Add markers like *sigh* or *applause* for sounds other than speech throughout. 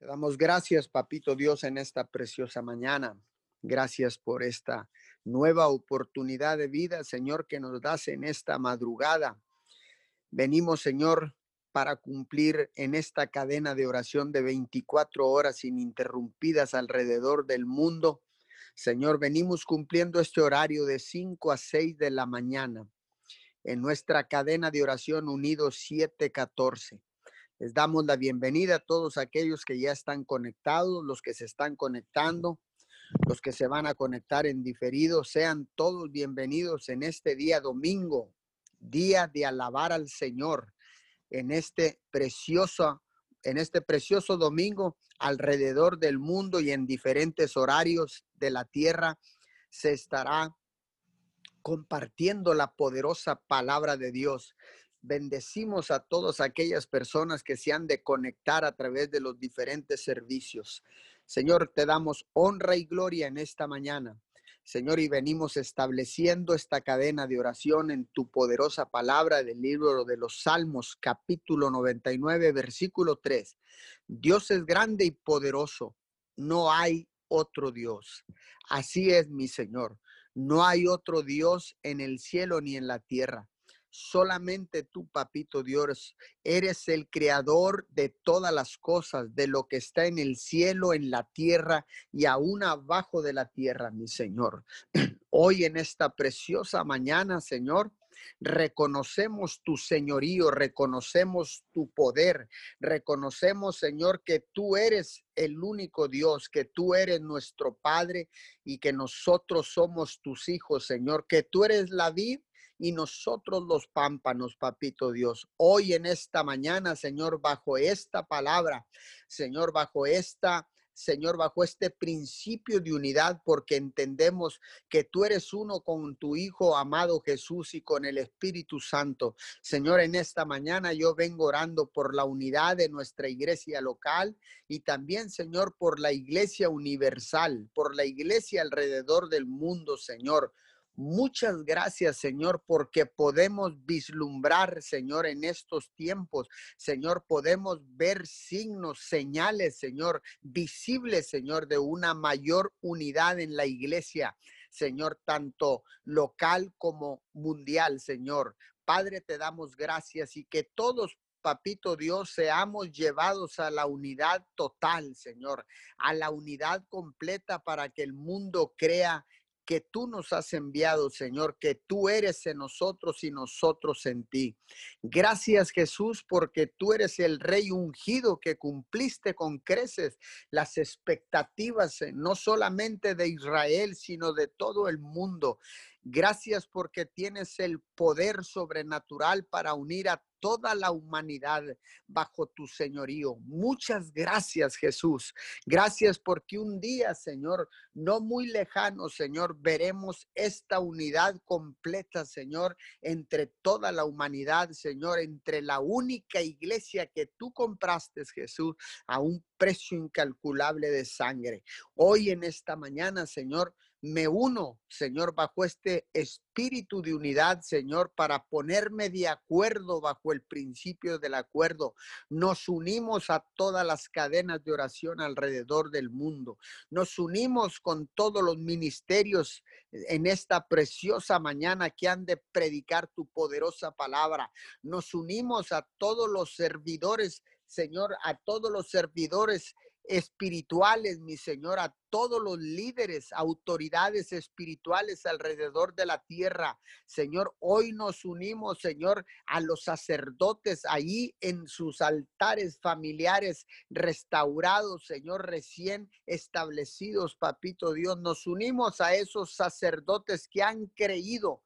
Te damos gracias, Papito Dios, en esta preciosa mañana. Gracias por esta nueva oportunidad de vida, Señor, que nos das en esta madrugada. Venimos, Señor, para cumplir en esta cadena de oración de 24 horas ininterrumpidas alrededor del mundo. Señor, venimos cumpliendo este horario de 5 a 6 de la mañana en nuestra cadena de oración unidos 714. Les damos la bienvenida a todos aquellos que ya están conectados, los que se están conectando, los que se van a conectar en diferido. Sean todos bienvenidos en este día domingo, día de alabar al Señor, en este precioso, en este precioso domingo alrededor del mundo y en diferentes horarios de la tierra se estará compartiendo la poderosa palabra de Dios. Bendecimos a todas aquellas personas que se han de conectar a través de los diferentes servicios. Señor, te damos honra y gloria en esta mañana. Señor, y venimos estableciendo esta cadena de oración en tu poderosa palabra del libro de los Salmos, capítulo 99, versículo 3. Dios es grande y poderoso, no hay otro Dios. Así es, mi Señor. No hay otro Dios en el cielo ni en la tierra. Solamente tú, papito Dios, eres el creador de todas las cosas, de lo que está en el cielo, en la tierra y aún abajo de la tierra, mi Señor. *clears throat* Hoy en esta preciosa mañana, Señor, reconocemos tu señorío, reconocemos tu poder, reconocemos, Señor, que tú eres el único Dios, que tú eres nuestro Padre y que nosotros somos tus hijos, Señor, que tú eres la vid y nosotros los pámpanos, papito Dios. Hoy en esta mañana, Señor, bajo esta palabra, Señor, bajo esta Señor, bajo este principio de unidad, porque entendemos que tú eres uno con tu Hijo amado Jesús y con el Espíritu Santo. Señor, en esta mañana yo vengo orando por la unidad de nuestra iglesia local y también, Señor, por la iglesia universal, por la iglesia alrededor del mundo, Señor. Muchas gracias, Señor, porque podemos vislumbrar, Señor, en estos tiempos. Señor, podemos ver signos, señales, Señor, visibles, Señor, de una mayor unidad en la iglesia. Señor, tanto local como mundial, Señor. Padre, te damos gracias y que todos Papito Dios, seamos llevados a la unidad total, Señor, a la unidad completa para que el mundo crea que tú nos has enviado, Señor, que tú eres en nosotros y nosotros en ti. Gracias, Jesús, porque tú eres el rey ungido que cumpliste con creces las expectativas, eh, no solamente de Israel, sino de todo el mundo. Gracias porque tienes el poder sobrenatural para unir a toda la humanidad bajo tu señorío. Muchas gracias, Jesús. Gracias porque un día, Señor, no muy lejano, Señor, veremos esta unidad completa, Señor, entre toda la humanidad, Señor, entre la única iglesia que tú compraste, Jesús, a un precio incalculable de sangre. Hoy en esta mañana, Señor, me uno, Señor, bajo este espíritu de unidad, Señor, para ponerme de acuerdo bajo el principio del acuerdo. Nos unimos a todas las cadenas de oración alrededor del mundo. Nos unimos con todos los ministerios en esta preciosa mañana que han de predicar tu poderosa palabra. Nos unimos a todos los servidores Señor, a todos los servidores espirituales, mi Señor, a todos los líderes, autoridades espirituales alrededor de la tierra. Señor, hoy nos unimos, Señor, a los sacerdotes ahí en sus altares familiares restaurados, Señor, recién establecidos, Papito Dios. Nos unimos a esos sacerdotes que han creído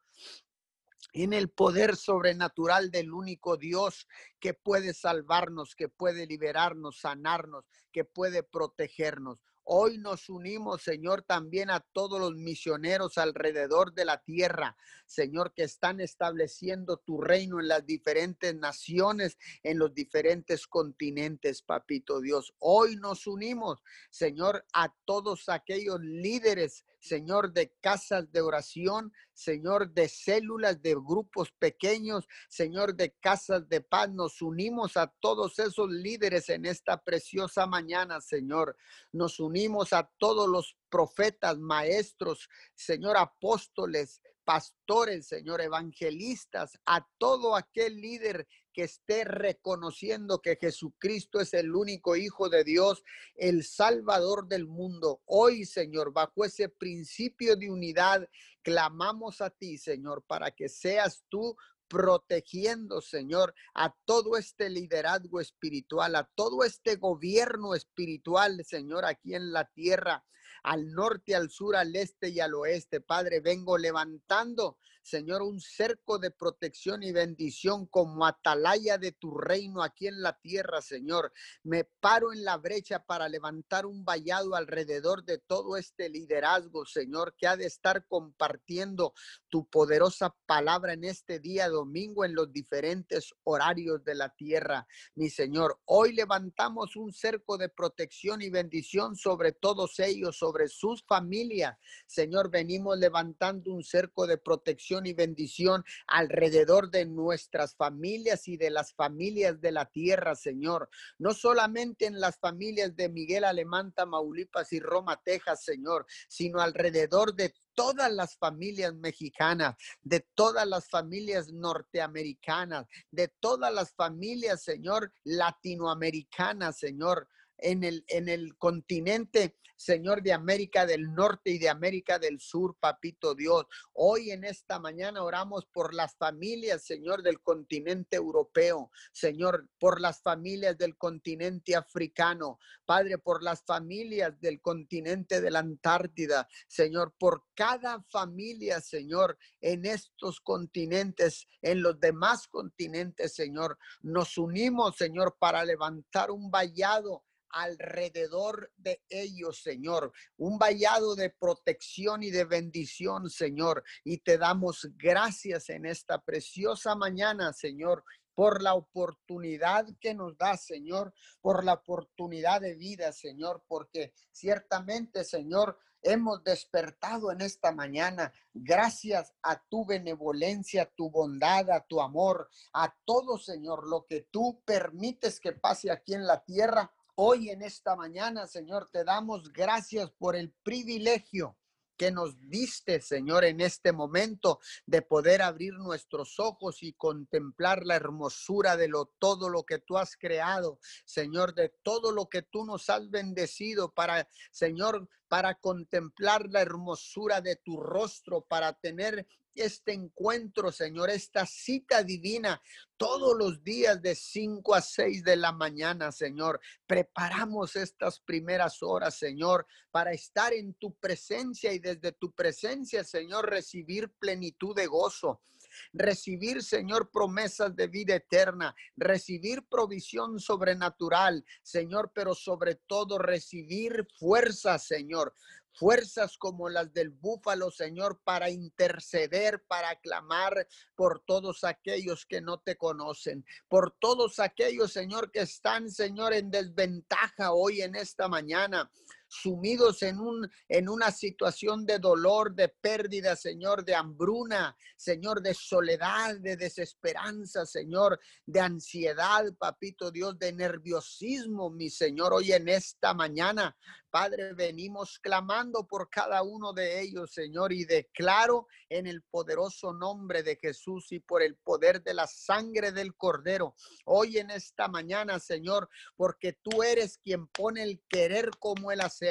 en el poder sobrenatural del único Dios que puede salvarnos, que puede liberarnos, sanarnos, que puede protegernos. Hoy nos unimos, Señor, también a todos los misioneros alrededor de la tierra, Señor, que están estableciendo tu reino en las diferentes naciones, en los diferentes continentes, papito Dios. Hoy nos unimos, Señor, a todos aquellos líderes Señor, de casas de oración, Señor, de células, de grupos pequeños, Señor, de casas de paz. Nos unimos a todos esos líderes en esta preciosa mañana, Señor. Nos unimos a todos los profetas, maestros, Señor, apóstoles, pastores, Señor, evangelistas, a todo aquel líder que esté reconociendo que Jesucristo es el único Hijo de Dios, el Salvador del mundo. Hoy, Señor, bajo ese principio de unidad, clamamos a ti, Señor, para que seas tú protegiendo, Señor, a todo este liderazgo espiritual, a todo este gobierno espiritual, Señor, aquí en la tierra al norte, al sur, al este y al oeste. Padre, vengo levantando, Señor, un cerco de protección y bendición como atalaya de tu reino aquí en la tierra, Señor. Me paro en la brecha para levantar un vallado alrededor de todo este liderazgo, Señor, que ha de estar compartiendo tu poderosa palabra en este día domingo en los diferentes horarios de la tierra, mi Señor. Hoy levantamos un cerco de protección y bendición sobre todos ellos, sobre sus familias. Señor, venimos levantando un cerco de protección y bendición alrededor de nuestras familias y de las familias de la tierra, Señor. No solamente en las familias de Miguel Alemán, Tamaulipas y Roma, Texas, Señor, sino alrededor de todas las familias mexicanas, de todas las familias norteamericanas, de todas las familias, Señor, latinoamericanas, Señor en el, en el continente, Señor, de América del Norte y de América del Sur, Papito Dios. Hoy en esta mañana oramos por las familias, Señor, del continente europeo, Señor, por las familias del continente africano, Padre, por las familias del continente de la Antártida, Señor, por cada familia, Señor, en estos continentes, en los demás continentes, Señor. Nos unimos, Señor, para levantar un vallado alrededor de ellos, Señor. Un vallado de protección y de bendición, Señor. Y te damos gracias en esta preciosa mañana, Señor por la oportunidad que nos da, Señor, por la oportunidad de vida, Señor, porque ciertamente, Señor, hemos despertado en esta mañana gracias a tu benevolencia, tu bondad, a tu amor, a todo, Señor, lo que tú permites que pase aquí en la tierra Hoy en esta mañana, Señor, te damos gracias por el privilegio que nos diste, Señor, en este momento de poder abrir nuestros ojos y contemplar la hermosura de lo todo lo que tú has creado, Señor, de todo lo que tú nos has bendecido para, Señor, para contemplar la hermosura de tu rostro, para tener este encuentro, Señor, esta cita divina todos los días de 5 a 6 de la mañana, Señor. Preparamos estas primeras horas, Señor, para estar en tu presencia y desde tu presencia, Señor, recibir plenitud de gozo recibir, Señor, promesas de vida eterna, recibir provisión sobrenatural, Señor, pero sobre todo recibir fuerza, Señor, fuerzas como las del búfalo, Señor, para interceder, para clamar por todos aquellos que no te conocen, por todos aquellos, Señor, que están, Señor, en desventaja hoy en esta mañana sumidos en, un, en una situación de dolor, de pérdida, Señor, de hambruna, Señor, de soledad, de desesperanza, Señor, de ansiedad, papito Dios, de nerviosismo, mi Señor, hoy en esta mañana. Padre, venimos clamando por cada uno de ellos, Señor, y declaro en el poderoso nombre de Jesús y por el poder de la sangre del Cordero, hoy en esta mañana, Señor, porque tú eres quien pone el querer como el hacer.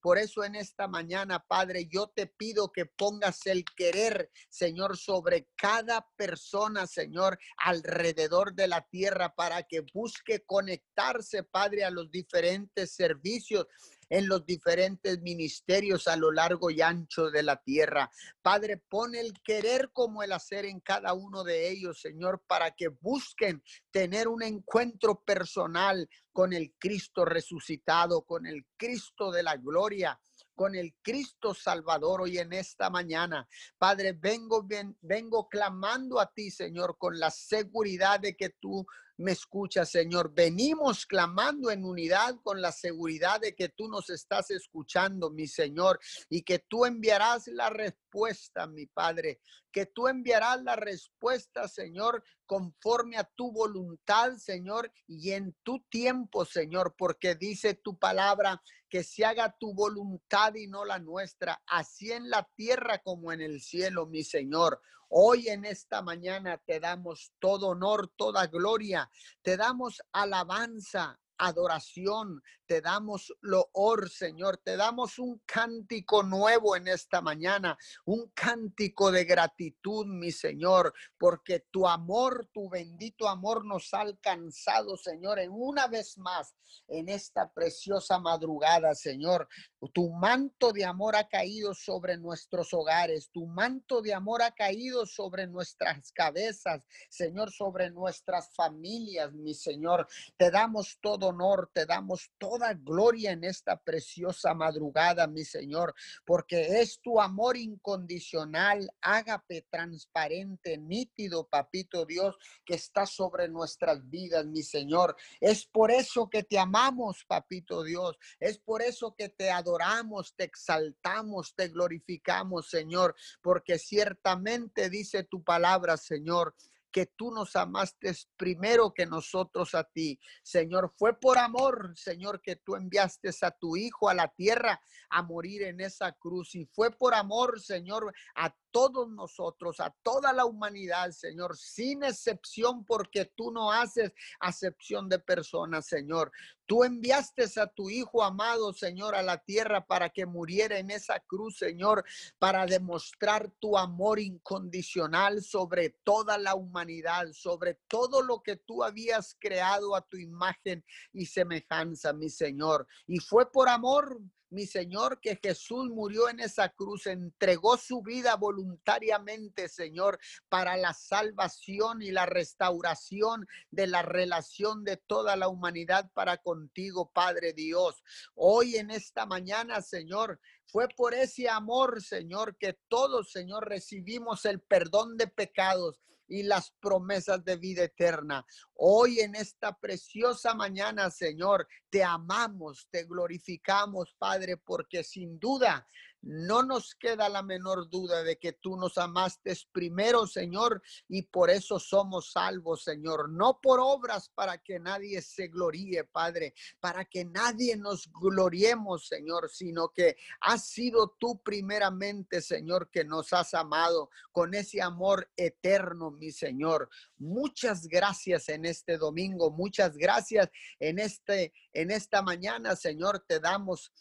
Por eso en esta mañana, Padre, yo te pido que pongas el querer, Señor, sobre cada persona, Señor, alrededor de la tierra para que busque conectarse, Padre, a los diferentes servicios en los diferentes ministerios a lo largo y ancho de la tierra. Padre, pon el querer como el hacer en cada uno de ellos, Señor, para que busquen tener un encuentro personal con el Cristo resucitado, con el Cristo de la gloria con el Cristo Salvador hoy en esta mañana. Padre, vengo, vengo clamando a ti, Señor, con la seguridad de que tú me escuchas, Señor. Venimos clamando en unidad con la seguridad de que tú nos estás escuchando, mi Señor, y que tú enviarás la respuesta, mi Padre, que tú enviarás la respuesta, Señor, conforme a tu voluntad, Señor, y en tu tiempo, Señor, porque dice tu palabra que se haga tu voluntad y no la nuestra, así en la tierra como en el cielo, mi Señor. Hoy en esta mañana te damos todo honor, toda gloria, te damos alabanza, adoración, te damos loor, Señor, te damos un cántico nuevo en esta mañana, un cántico de gratitud, mi Señor, porque tu amor, tu bendito amor nos ha alcanzado, Señor, en una vez más en esta preciosa madrugada, Señor. Tu manto de amor ha caído sobre nuestros hogares, tu manto de amor ha caído sobre nuestras cabezas, Señor, sobre nuestras familias, mi Señor. Te damos todo honor, te damos todo gloria en esta preciosa madrugada, mi Señor, porque es tu amor incondicional, ágape, transparente, nítido, papito Dios, que está sobre nuestras vidas, mi Señor. Es por eso que te amamos, papito Dios. Es por eso que te adoramos, te exaltamos, te glorificamos, Señor, porque ciertamente dice tu palabra, Señor que tú nos amaste primero que nosotros a ti. Señor, fue por amor, Señor, que tú enviaste a tu Hijo a la tierra a morir en esa cruz. Y fue por amor, Señor, a todos nosotros, a toda la humanidad, Señor, sin excepción, porque tú no haces acepción de personas, Señor. Tú enviaste a tu Hijo amado, Señor, a la tierra para que muriera en esa cruz, Señor, para demostrar tu amor incondicional sobre toda la humanidad, sobre todo lo que tú habías creado a tu imagen y semejanza, mi Señor. Y fue por amor, mi Señor, que Jesús murió en esa cruz, entregó su vida voluntariamente, Señor, para la salvación y la restauración de la relación de toda la humanidad para contigo, Padre Dios. Hoy en esta mañana, Señor, fue por ese amor, Señor, que todos, Señor, recibimos el perdón de pecados y las promesas de vida eterna. Hoy en esta preciosa mañana, Señor, te amamos, te glorificamos, Padre, porque sin duda no nos queda la menor duda de que tú nos amaste primero, Señor, y por eso somos salvos, Señor. No por obras para que nadie se gloríe, Padre, para que nadie nos gloriemos, Señor, sino que has sido tú primeramente, Señor, que nos has amado con ese amor eterno, mi Señor. Muchas gracias en este domingo, muchas gracias en este en esta mañana, Señor, te damos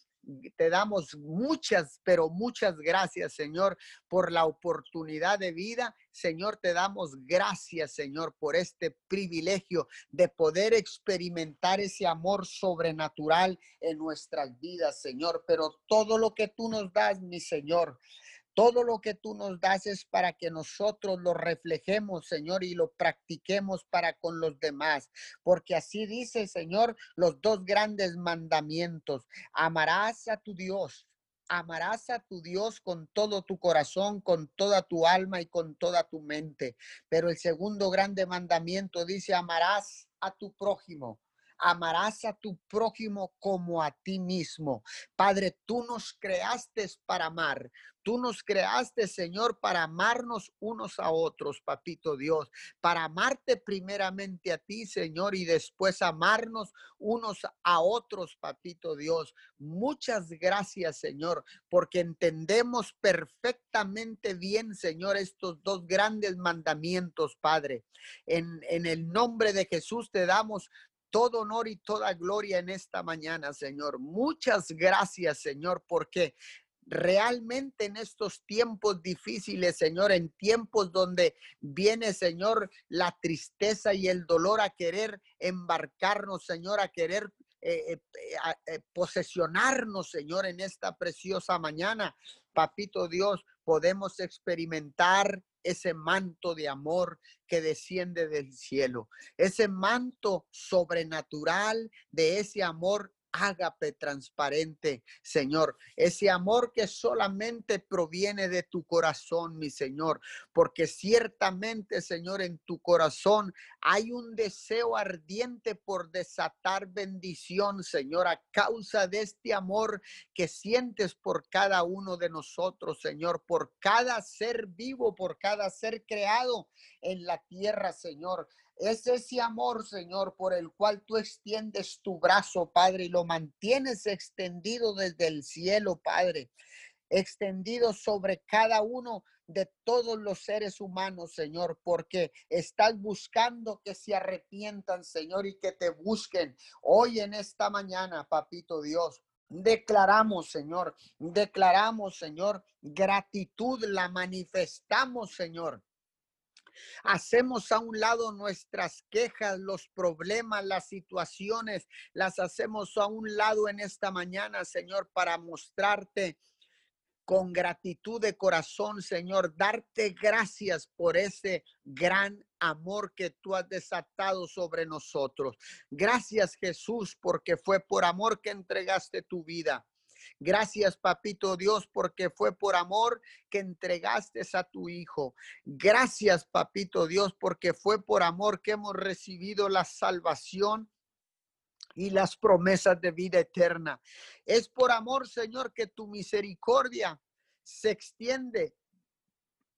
te damos muchas, pero muchas gracias, Señor, por la oportunidad de vida. Señor, te damos gracias, Señor, por este privilegio de poder experimentar ese amor sobrenatural en nuestras vidas, Señor. Pero todo lo que tú nos das, mi Señor, todo lo que tú nos das es para que nosotros lo reflejemos, Señor, y lo practiquemos para con los demás. Porque así dice, Señor, los dos grandes mandamientos. Amarás a tu Dios. Amarás a tu Dios con todo tu corazón, con toda tu alma y con toda tu mente. Pero el segundo grande mandamiento dice, amarás a tu prójimo amarás a tu prójimo como a ti mismo. Padre, tú nos creaste para amar. Tú nos creaste, Señor, para amarnos unos a otros, papito Dios, para amarte primeramente a ti, Señor, y después amarnos unos a otros, papito Dios. Muchas gracias, Señor, porque entendemos perfectamente bien, Señor, estos dos grandes mandamientos, Padre. En, en el nombre de Jesús te damos todo honor y toda gloria en esta mañana, Señor. Muchas gracias, Señor, porque realmente en estos tiempos difíciles, Señor, en tiempos donde viene, Señor, la tristeza y el dolor a querer embarcarnos, Señor, a querer eh, eh, eh, posesionarnos, Señor, en esta preciosa mañana. Papito Dios, podemos experimentar ese manto de amor que desciende del cielo, ese manto sobrenatural de ese amor ágape transparente, Señor. Ese amor que solamente proviene de tu corazón, mi Señor. Porque ciertamente, Señor, en tu corazón hay un deseo ardiente por desatar bendición, Señor, a causa de este amor que sientes por cada uno de nosotros, Señor, por cada ser vivo, por cada ser creado en la tierra, Señor. Es ese amor, Señor, por el cual tú extiendes tu brazo, Padre, y lo mantienes extendido desde el cielo, Padre, extendido sobre cada uno de todos los seres humanos, Señor, porque estás buscando que se arrepientan, Señor, y que te busquen hoy en esta mañana, Papito Dios. Declaramos, Señor, declaramos, Señor, gratitud, la manifestamos, Señor Hacemos a un lado nuestras quejas, los problemas, las situaciones, las hacemos a un lado en esta mañana, Señor, para mostrarte con gratitud de corazón, Señor, darte gracias por ese gran amor que tú has desatado sobre nosotros. Gracias, Jesús, porque fue por amor que entregaste tu vida. Gracias, papito Dios, porque fue por amor que entregaste a tu Hijo. Gracias, papito Dios, porque fue por amor que hemos recibido la salvación y las promesas de vida eterna. Es por amor, Señor, que tu misericordia se extiende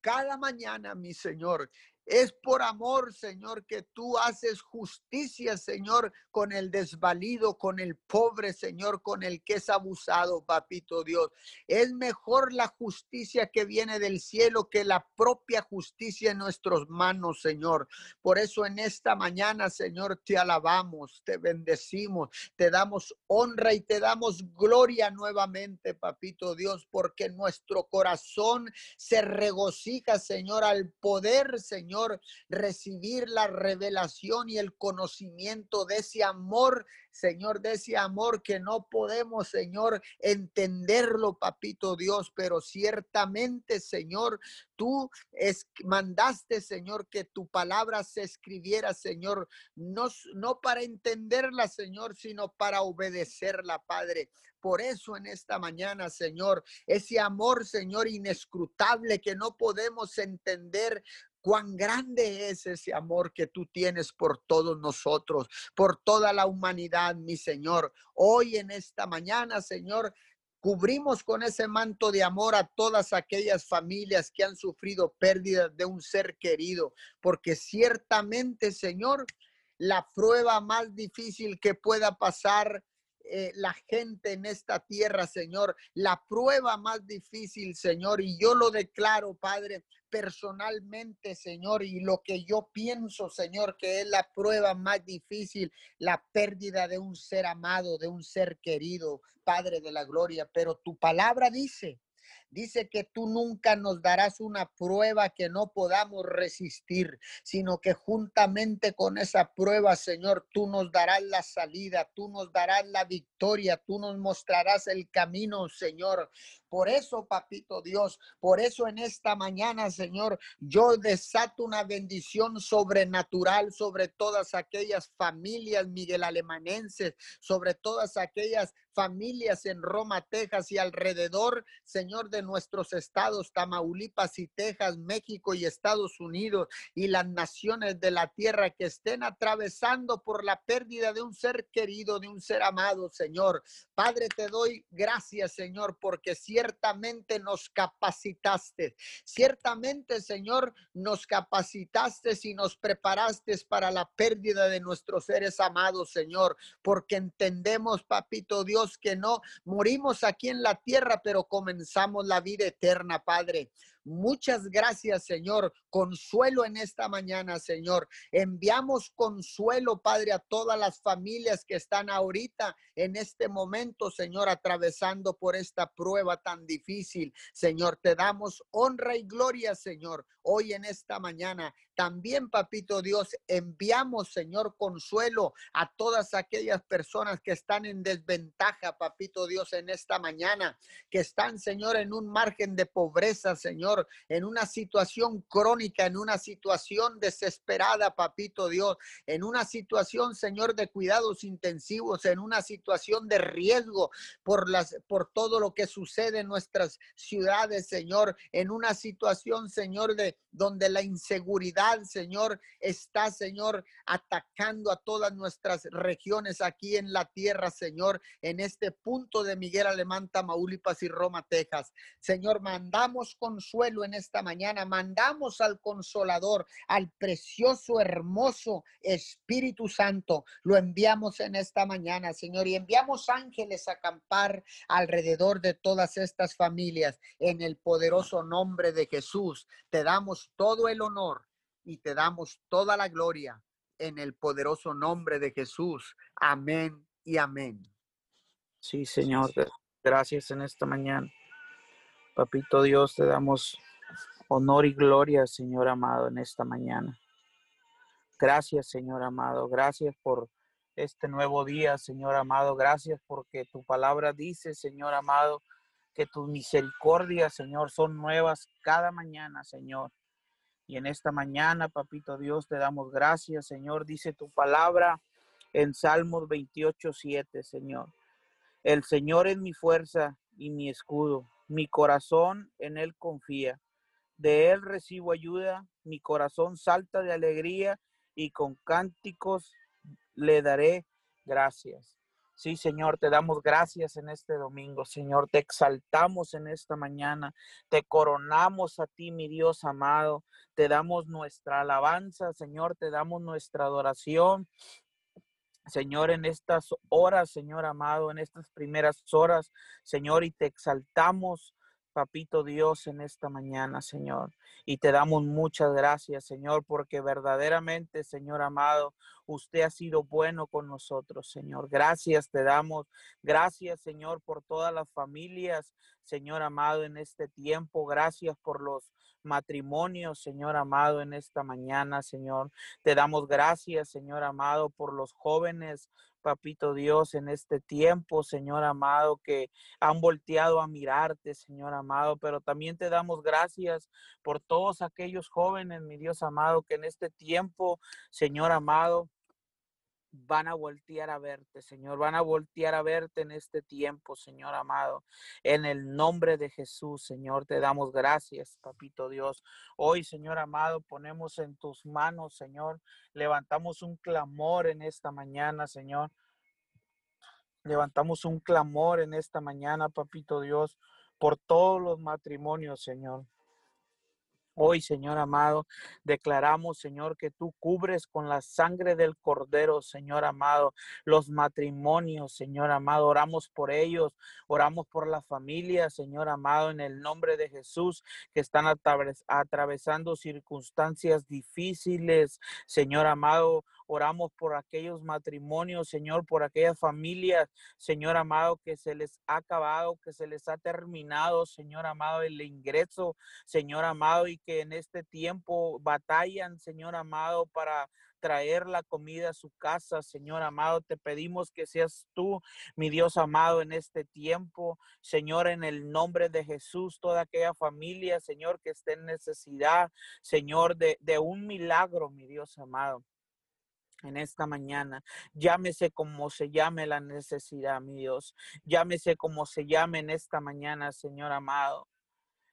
cada mañana, mi Señor. Es por amor, Señor, que tú haces justicia, Señor, con el desvalido, con el pobre, Señor, con el que es abusado, papito Dios. Es mejor la justicia que viene del cielo que la propia justicia en nuestras manos, Señor. Por eso en esta mañana, Señor, te alabamos, te bendecimos, te damos honra y te damos gloria nuevamente, papito Dios, porque nuestro corazón se regocija, Señor, al poder, Señor recibir la revelación y el conocimiento de ese amor, Señor, de ese amor que no podemos, Señor, entenderlo, papito Dios, pero ciertamente, Señor, tú es, mandaste, Señor, que tu palabra se escribiera, Señor, no, no para entenderla, Señor, sino para obedecerla, Padre. Por eso en esta mañana, Señor, ese amor, Señor, inescrutable que no podemos entender, Cuán grande es ese amor que tú tienes por todos nosotros, por toda la humanidad, mi Señor. Hoy en esta mañana, Señor, cubrimos con ese manto de amor a todas aquellas familias que han sufrido pérdidas de un ser querido, porque ciertamente, Señor, la prueba más difícil que pueda pasar eh, la gente en esta tierra, Señor, la prueba más difícil, Señor, y yo lo declaro, Padre, personalmente, Señor, y lo que yo pienso, Señor, que es la prueba más difícil, la pérdida de un ser amado, de un ser querido, Padre de la Gloria. Pero tu palabra dice Dice que tú nunca nos darás una prueba que no podamos resistir, sino que juntamente con esa prueba, Señor, tú nos darás la salida, tú nos darás la victoria, tú nos mostrarás el camino, Señor. Por eso, papito Dios, por eso en esta mañana, Señor, yo desato una bendición sobrenatural sobre todas aquellas familias Miguel Alemanenses, sobre todas aquellas familias en Roma, Texas y alrededor, Señor, de nuestros estados, Tamaulipas y Texas, México y Estados Unidos y las naciones de la tierra que estén atravesando por la pérdida de un ser querido, de un ser amado, Señor. Padre, te doy gracias, Señor, porque ciertamente nos capacitaste. Ciertamente, Señor, nos capacitaste y nos preparaste para la pérdida de nuestros seres amados, Señor, porque entendemos, papito Dios, que no morimos aquí en la tierra, pero comenzamos la vida eterna, Padre. Muchas gracias, Señor. Consuelo en esta mañana, Señor. Enviamos consuelo, Padre, a todas las familias que están ahorita en este momento, Señor, atravesando por esta prueba tan difícil. Señor, te damos honra y gloria, Señor, hoy en esta mañana. También, papito Dios, enviamos, Señor, consuelo a todas aquellas personas que están en desventaja, papito Dios, en esta mañana, que están, Señor, en un margen de pobreza, Señor En una situación crónica, en una situación desesperada, papito Dios, en una situación, Señor, de cuidados intensivos, en una situación de riesgo por las por todo lo que sucede en nuestras ciudades, Señor, en una situación, Señor, de donde la inseguridad, Señor, está, Señor, atacando a todas nuestras regiones aquí en la tierra, Señor, en este punto de Miguel Alemán, Tamaulipas y Roma, Texas. Señor, mandamos consuelo en esta mañana, mandamos al consolador, al precioso, hermoso Espíritu Santo, lo enviamos en esta mañana, Señor, y enviamos ángeles a acampar alrededor de todas estas familias en el poderoso nombre de Jesús. Te damos todo el honor y te damos toda la gloria en el poderoso nombre de Jesús. Amén y amén. Sí, Señor, gracias en esta mañana. Papito Dios, te damos honor y gloria, Señor amado, en esta mañana. Gracias, Señor amado. Gracias por este nuevo día, Señor amado. Gracias porque tu palabra dice, Señor amado, que tus misericordias, Señor, son nuevas cada mañana, Señor. Y en esta mañana, papito Dios, te damos gracias, Señor. Dice tu palabra en Salmos 28, 7, Señor. El Señor es mi fuerza y mi escudo. Mi corazón en Él confía. De Él recibo ayuda. Mi corazón salta de alegría y con cánticos le daré gracias. Sí, Señor, te damos gracias en este domingo, Señor, te exaltamos en esta mañana, te coronamos a ti, mi Dios amado, te damos nuestra alabanza, Señor, te damos nuestra adoración. Señor, en estas horas, Señor amado, en estas primeras horas, Señor, y te exaltamos, Papito Dios, en esta mañana, Señor. Y te damos muchas gracias, Señor, porque verdaderamente, Señor amado, usted ha sido bueno con nosotros, Señor. Gracias te damos. Gracias, Señor, por todas las familias, Señor amado, en este tiempo. Gracias por los matrimonios, Señor amado, en esta mañana, Señor. Te damos gracias, Señor amado, por los jóvenes, papito Dios, en este tiempo, Señor amado, que han volteado a mirarte, Señor amado, pero también te damos gracias por todos aquellos jóvenes, mi Dios amado, que en este tiempo, Señor amado, van a voltear a verte, Señor, van a voltear a verte en este tiempo, Señor amado. En el nombre de Jesús, Señor, te damos gracias, papito Dios. Hoy, Señor amado, ponemos en tus manos, Señor, levantamos un clamor en esta mañana, Señor. Levantamos un clamor en esta mañana, papito Dios, por todos los matrimonios, Señor. Hoy, Señor amado, declaramos, Señor, que tú cubres con la sangre del Cordero, Señor amado, los matrimonios, Señor amado. Oramos por ellos, oramos por la familia, Señor amado, en el nombre de Jesús, que están atravesando circunstancias difíciles, Señor amado. Oramos por aquellos matrimonios, Señor, por aquellas familias, Señor amado, que se les ha acabado, que se les ha terminado, Señor amado, el ingreso, Señor amado, y que en este tiempo batallan, Señor amado, para traer la comida a su casa, Señor amado. Te pedimos que seas tú, mi Dios amado, en este tiempo, Señor, en el nombre de Jesús, toda aquella familia, Señor, que esté en necesidad, Señor, de, de un milagro, mi Dios amado en esta mañana. Llámese como se llame la necesidad, mi Dios. Llámese como se llame en esta mañana, Señor amado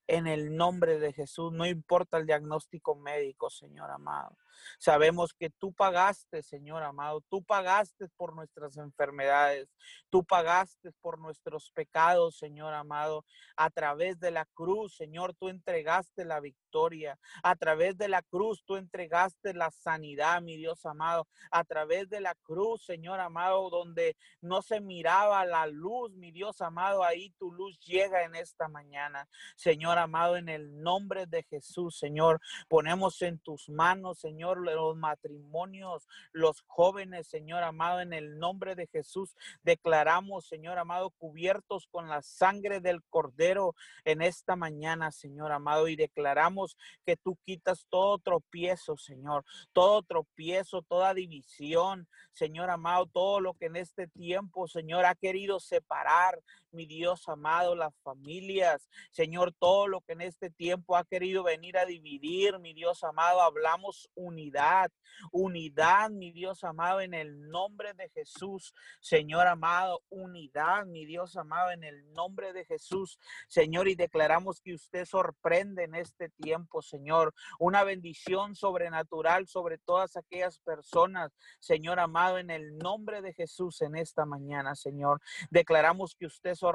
en el nombre de Jesús. No importa el diagnóstico médico, Señor amado. Sabemos que tú pagaste, Señor amado. Tú pagaste por nuestras enfermedades. Tú pagaste por nuestros pecados, Señor amado. A través de la cruz, Señor, tú entregaste la victoria. A través de la cruz, tú entregaste la sanidad, mi Dios amado. A través de la cruz, Señor amado, donde no se miraba la luz, mi Dios amado, ahí tu luz llega en esta mañana. Señor amado, en el nombre de Jesús, Señor, ponemos en tus manos, Señor Señor, los matrimonios, los jóvenes, Señor amado, en el nombre de Jesús. Declaramos, Señor amado, cubiertos con la sangre del Cordero en esta mañana, Señor amado, y declaramos que tú quitas todo tropiezo, Señor, todo tropiezo, toda división, Señor amado, todo lo que en este tiempo, Señor, ha querido separar, mi Dios amado, las familias, Señor, todo lo que en este tiempo ha querido venir a dividir, mi Dios amado, hablamos unidad, unidad, mi Dios amado, en el nombre de Jesús, Señor amado, unidad, mi Dios amado, en el nombre de Jesús, Señor, y declaramos que usted sorprende en este tiempo, Señor, una bendición sobrenatural sobre todas aquellas personas, Señor amado, en el nombre de Jesús en esta mañana, Señor. Declaramos que usted sorprende,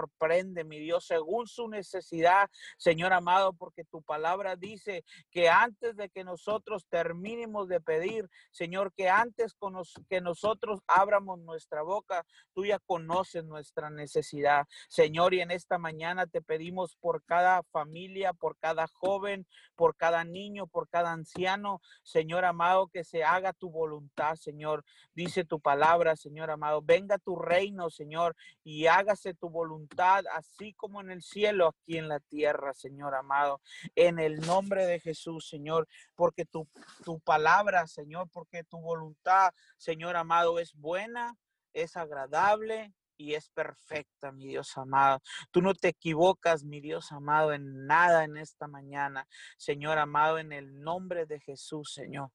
mi Dios, según su necesidad, Señor amado, porque tu palabra dice que antes de que nosotros terminemos de pedir, Señor, que antes que nosotros abramos nuestra boca, tú ya conoces nuestra necesidad. Señor, y en esta mañana te pedimos por cada familia, por cada joven, por cada niño, por cada anciano, Señor amado, que se haga tu voluntad, Señor. Dice tu palabra, Señor amado, venga tu reino, Señor, y hágase tu voluntad así como en el cielo, aquí en la tierra, Señor amado. En el nombre de Jesús, Señor, porque tu, tu palabra, Señor, porque tu voluntad, Señor amado, es buena, es agradable y es perfecta, mi Dios amado. Tú no te equivocas, mi Dios amado, en nada en esta mañana. Señor amado, en el nombre de Jesús, Señor.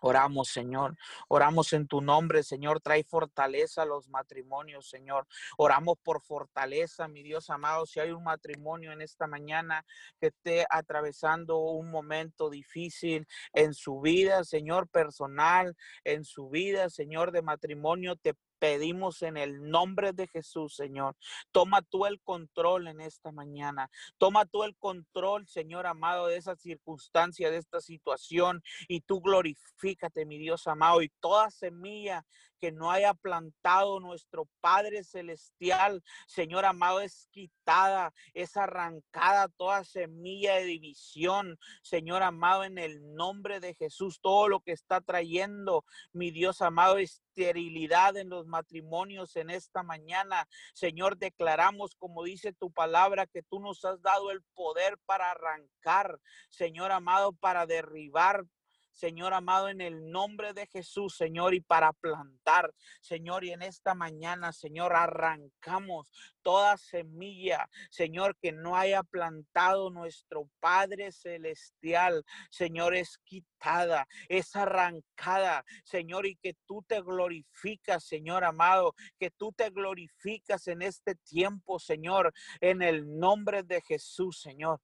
Oramos, Señor. Oramos en tu nombre, Señor. Trae fortaleza a los matrimonios, Señor. Oramos por fortaleza, mi Dios amado. Si hay un matrimonio en esta mañana que esté atravesando un momento difícil en su vida, Señor, personal, en su vida, Señor, de matrimonio, te pedimos en el nombre de Jesús, Señor. Toma tú el control en esta mañana. Toma tú el control, Señor amado, de esa circunstancia, de esta situación. Y tú glorifícate, mi Dios amado. Y toda semilla que no haya plantado nuestro Padre Celestial, Señor amado, es quitada, es arrancada toda semilla de división, Señor amado, en el nombre de Jesús, todo lo que está trayendo, mi Dios amado, esterilidad en los matrimonios en esta mañana. Señor, declaramos, como dice tu palabra, que tú nos has dado el poder para arrancar, Señor amado, para derribar, Señor amado, en el nombre de Jesús, Señor, y para plantar, Señor, y en esta mañana, Señor, arrancamos toda semilla, Señor, que no haya plantado nuestro Padre Celestial, Señor, es quitada, es arrancada, Señor, y que tú te glorificas, Señor amado, que tú te glorificas en este tiempo, Señor, en el nombre de Jesús, Señor.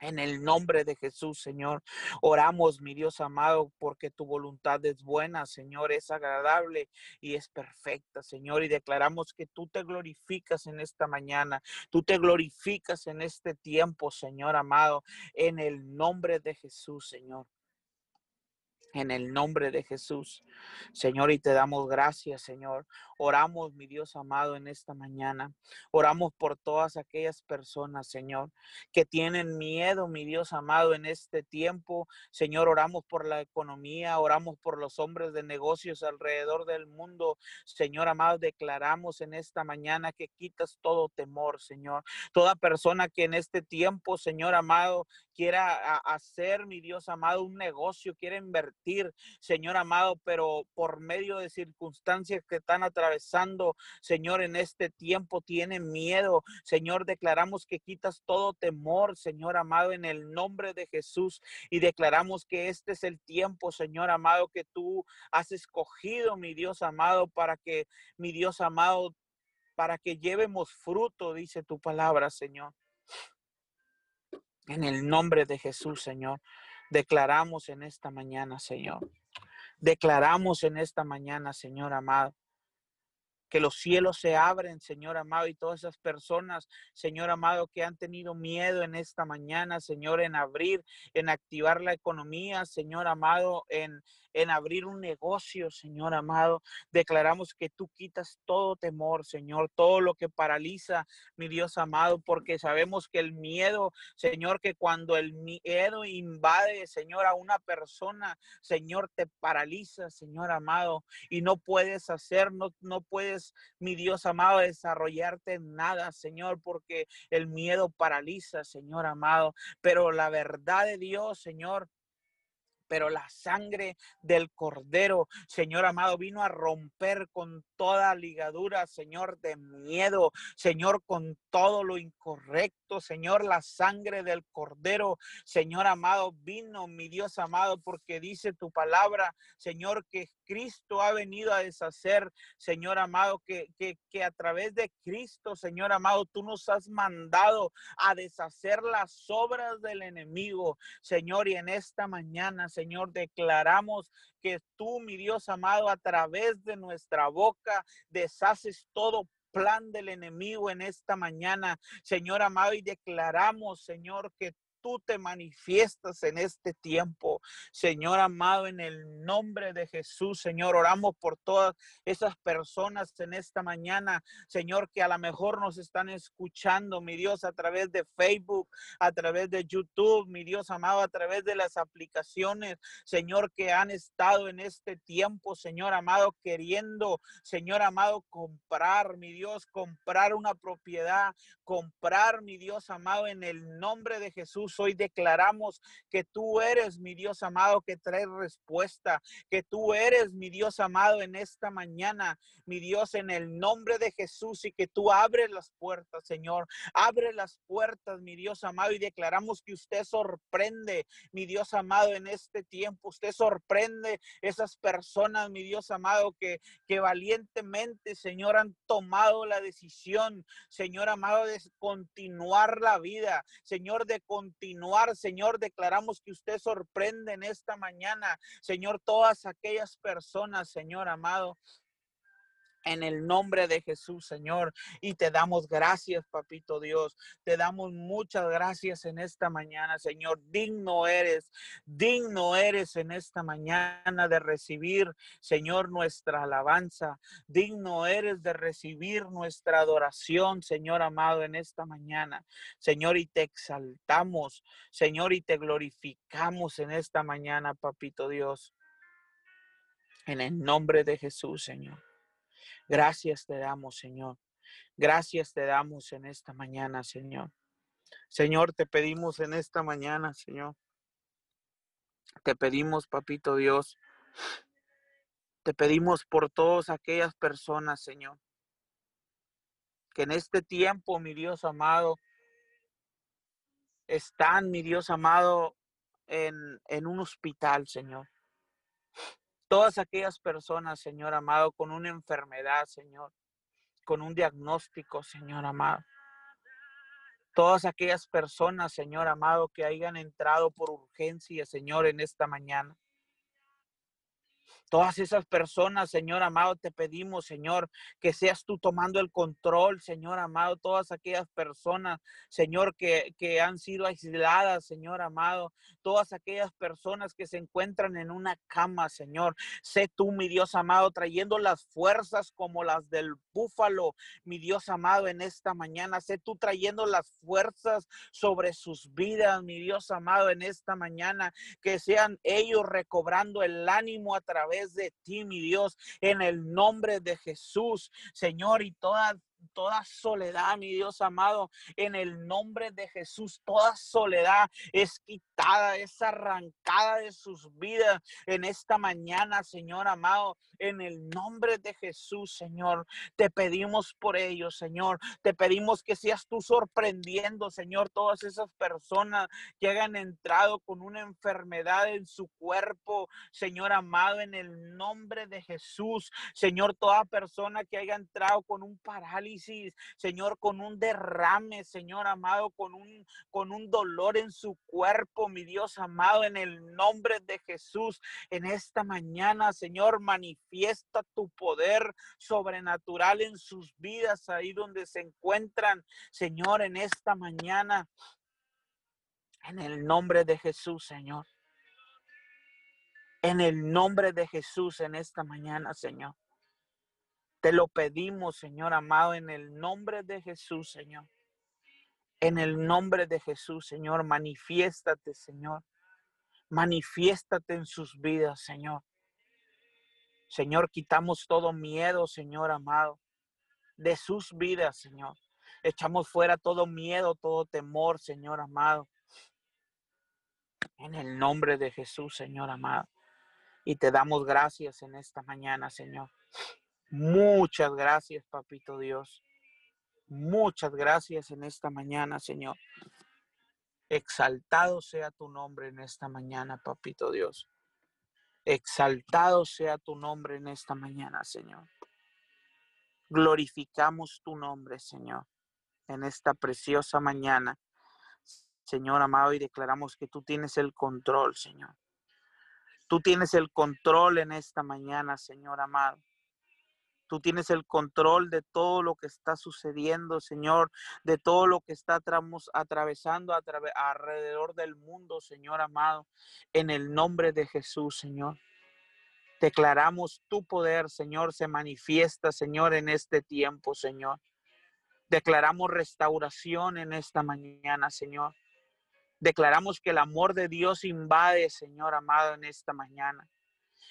En el nombre de Jesús, Señor, oramos, mi Dios amado, porque tu voluntad es buena, Señor, es agradable y es perfecta, Señor. Y declaramos que tú te glorificas en esta mañana, tú te glorificas en este tiempo, Señor amado, en el nombre de Jesús, Señor en el nombre de Jesús. Señor, y te damos gracias, Señor. Oramos, mi Dios amado, en esta mañana. Oramos por todas aquellas personas, Señor, que tienen miedo, mi Dios amado, en este tiempo. Señor, oramos por la economía, oramos por los hombres de negocios alrededor del mundo. Señor amado, declaramos en esta mañana que quitas todo temor, Señor. Toda persona que en este tiempo, Señor amado, quiera hacer, mi Dios amado, un negocio, quiera invertir, Señor amado, pero por medio de circunstancias que están atravesando, Señor, en este tiempo tiene miedo. Señor, declaramos que quitas todo temor, Señor amado, en el nombre de Jesús y declaramos que este es el tiempo, Señor amado, que tú has escogido, mi Dios amado, para que, mi Dios amado, para que llevemos fruto, dice tu palabra, Señor. En el nombre de Jesús, Señor, declaramos en esta mañana, Señor. Declaramos en esta mañana, Señor amado, que los cielos se abren, Señor amado, y todas esas personas, Señor amado, que han tenido miedo en esta mañana, Señor, en abrir, en activar la economía, Señor amado, en, en abrir un negocio, Señor amado. Declaramos que tú quitas todo temor, Señor, todo lo que paraliza, mi Dios amado, porque sabemos que el miedo, Señor, que cuando el miedo invade, Señor, a una persona, Señor, te paraliza, Señor amado, y no puedes hacer, no, no puedes, mi Dios amado, desarrollarte en nada, Señor, porque el miedo paraliza, Señor amado. Pero la verdad de Dios, Señor, pero la sangre del cordero, Señor amado, vino a romper con toda ligadura, Señor, de miedo, Señor, con todo lo incorrecto, Señor, la sangre del cordero, Señor amado, vino, mi Dios amado, porque dice tu palabra, Señor, que Cristo ha venido a deshacer, Señor amado, que, que, que a través de Cristo, Señor amado, tú nos has mandado a deshacer las obras del enemigo, Señor, y en esta mañana, Señor, declaramos que tú, mi Dios amado, a través de nuestra boca deshaces todo plan del enemigo en esta mañana, Señor amado, y declaramos, Señor, que tú te manifiestas en este tiempo. Señor amado, en el nombre de Jesús, Señor, oramos por todas esas personas en esta mañana, Señor, que a lo mejor nos están escuchando, mi Dios, a través de Facebook, a través de YouTube, mi Dios amado, a través de las aplicaciones, Señor, que han estado en este tiempo, Señor amado, queriendo, Señor amado, comprar, mi Dios, comprar una propiedad, comprar, mi Dios amado, en el nombre de Hoy declaramos que tú eres mi Dios amado que trae respuesta, que tú eres mi Dios amado en esta mañana, mi Dios en el nombre de Jesús y que tú abres las puertas, Señor. Abre las puertas, mi Dios amado, y declaramos que usted sorprende, mi Dios amado, en este tiempo. Usted sorprende esas personas, mi Dios amado, que, que valientemente, Señor, han tomado la decisión, Señor amado, de continuar la vida, Señor, de continuar continuar, Señor, declaramos que usted sorprende en esta mañana, Señor, todas aquellas personas, Señor amado, en el nombre de Jesús, Señor. Y te damos gracias, papito Dios. Te damos muchas gracias en esta mañana, Señor. Digno eres, digno eres en esta mañana de recibir, Señor, nuestra alabanza. Digno eres de recibir nuestra adoración, Señor amado, en esta mañana. Señor, y te exaltamos, Señor, y te glorificamos en esta mañana, papito Dios. En el nombre de Jesús, Señor. Gracias te damos, Señor. Gracias te damos en esta mañana, Señor. Señor, te pedimos en esta mañana, Señor. Te pedimos, papito Dios. Te pedimos por todas aquellas personas, Señor, que en este tiempo, mi Dios amado, están, mi Dios amado, en, en un hospital, Señor todas aquellas personas, Señor amado, con una enfermedad, Señor, con un diagnóstico, Señor amado. Todas aquellas personas, Señor amado, que hayan entrado por urgencia, Señor, en esta mañana. Todas esas personas, Señor amado, te pedimos, Señor, que seas tú tomando el control, Señor amado. Todas aquellas personas, Señor, que, que han sido aisladas, Señor amado. Todas aquellas personas que se encuentran en una cama, Señor. Sé tú, mi Dios amado, trayendo las fuerzas como las del búfalo, mi Dios amado, en esta mañana. Sé tú trayendo las fuerzas sobre sus vidas, mi Dios amado, en esta mañana. Que sean ellos recobrando el ánimo a través de ti, mi Dios, en el nombre de Jesús, Señor, y toda toda soledad, mi Dios amado, en el nombre de Jesús, toda soledad es quitada, es arrancada de sus vidas en esta mañana, Señor amado, en el nombre de Jesús, Señor. Te pedimos por ellos, Señor. Te pedimos que seas tú sorprendiendo, Señor, todas esas personas que hayan entrado con una enfermedad en su cuerpo, Señor amado, en el nombre de Jesús. Señor, toda persona que haya entrado con un parálisis Señor, con un derrame, Señor amado, con un, con un dolor en su cuerpo, mi Dios amado, en el nombre de Jesús, en esta mañana, Señor, manifiesta tu poder sobrenatural en sus vidas, ahí donde se encuentran, Señor, en esta mañana. En el nombre de Jesús, Señor. En el nombre de Jesús en esta mañana, Señor. Te lo pedimos, Señor amado, en el nombre de Jesús, Señor. En el nombre de Jesús, Señor, manifiéstate, Señor. Manifiéstate en sus vidas, Señor. Señor, quitamos todo miedo, Señor amado, de sus vidas, Señor. Echamos fuera todo miedo, todo temor, Señor amado. En el nombre de Jesús, Señor amado. Y te damos gracias en esta mañana, Señor. Muchas gracias, Papito Dios. Muchas gracias en esta mañana, Señor. Exaltado sea tu nombre en esta mañana, Papito Dios. Exaltado sea tu nombre en esta mañana, Señor. Glorificamos tu nombre, Señor, en esta preciosa mañana. Señor amado, y declaramos que tú tienes el control, Señor. Tú tienes el control en esta mañana, Señor amado. Tú tienes el control de todo lo que está sucediendo, Señor, de todo lo que está atravesando alrededor del mundo, Señor amado, en el nombre de Jesús, Señor. Declaramos tu poder, Señor, se manifiesta, Señor, en este tiempo, Señor. Declaramos restauración en esta mañana, Señor. Declaramos que el amor de Dios invade, Señor amado, en esta mañana.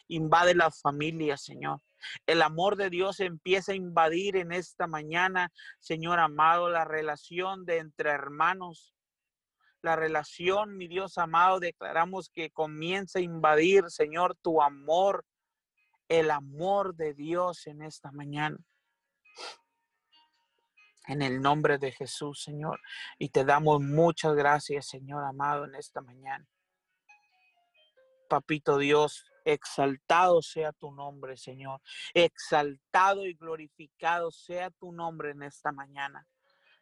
Invade la familia, Señor. El amor de Dios empieza a invadir en esta mañana, Señor amado, la relación de entre hermanos. La relación, mi Dios amado, declaramos que comienza a invadir, Señor, tu amor, el amor de Dios en esta mañana en el nombre de Jesús, Señor. Y te damos muchas gracias, Señor amado, en esta mañana. Papito Dios, exaltado sea tu nombre, Señor. Exaltado y glorificado sea tu nombre en esta mañana,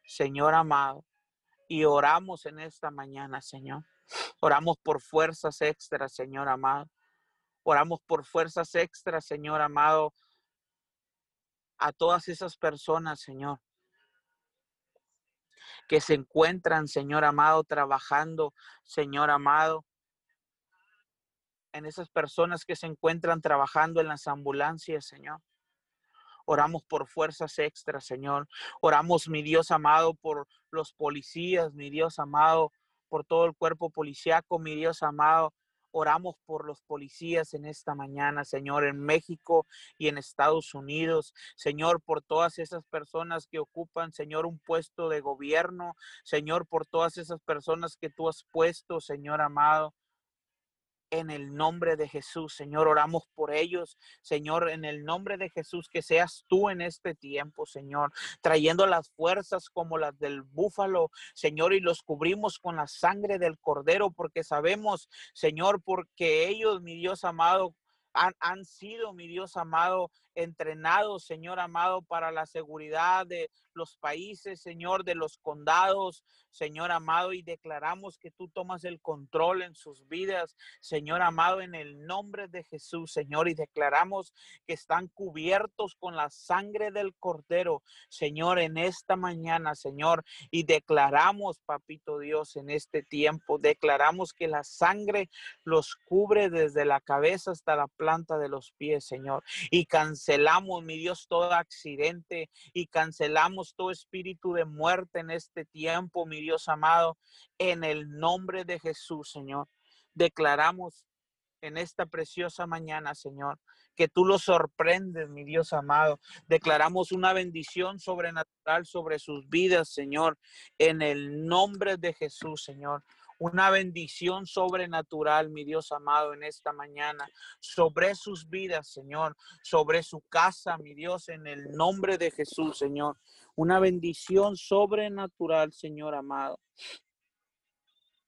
Señor amado. Y oramos en esta mañana, Señor. Oramos por fuerzas extras, Señor amado. Oramos por fuerzas extras, Señor amado, a todas esas personas, Señor, que se encuentran, Señor amado, trabajando, Señor amado, en esas personas que se encuentran trabajando en las ambulancias, Señor. Oramos por fuerzas extras, Señor. Oramos, mi Dios amado, por los policías, mi Dios amado, por todo el cuerpo policiaco, mi Dios amado, Oramos por los policías en esta mañana, Señor, en México y en Estados Unidos. Señor, por todas esas personas que ocupan, Señor, un puesto de gobierno. Señor, por todas esas personas que tú has puesto, Señor amado en el nombre de Jesús. Señor, oramos por ellos. Señor, en el nombre de Jesús, que seas tú en este tiempo, Señor, trayendo las fuerzas como las del búfalo, Señor, y los cubrimos con la sangre del cordero, porque sabemos, Señor, porque ellos, mi Dios amado, han, han, sido, mi Dios amado, entrenados, Señor amado, para la seguridad de los países, Señor, de los condados, Señor amado, y declaramos que tú tomas el control en sus vidas, Señor amado, en el nombre de Jesús, Señor, y declaramos que están cubiertos con la sangre del Cordero, Señor, en esta mañana, Señor, y declaramos, Papito Dios, en este tiempo, declaramos que la sangre los cubre desde la cabeza hasta la planta de los pies, Señor, y cancelamos, mi Dios, todo accidente y cancelamos todo espíritu de muerte en este tiempo, mi Dios amado, en el nombre de Jesús, Señor. Declaramos en esta preciosa mañana, Señor, que tú los sorprendes, mi Dios amado. Declaramos una bendición sobrenatural sobre sus vidas, Señor, en el nombre de Jesús, Señor una bendición sobrenatural, mi Dios amado, en esta mañana, sobre sus vidas, Señor, sobre su casa, mi Dios, en el nombre de Jesús, Señor. Una bendición sobrenatural, Señor amado.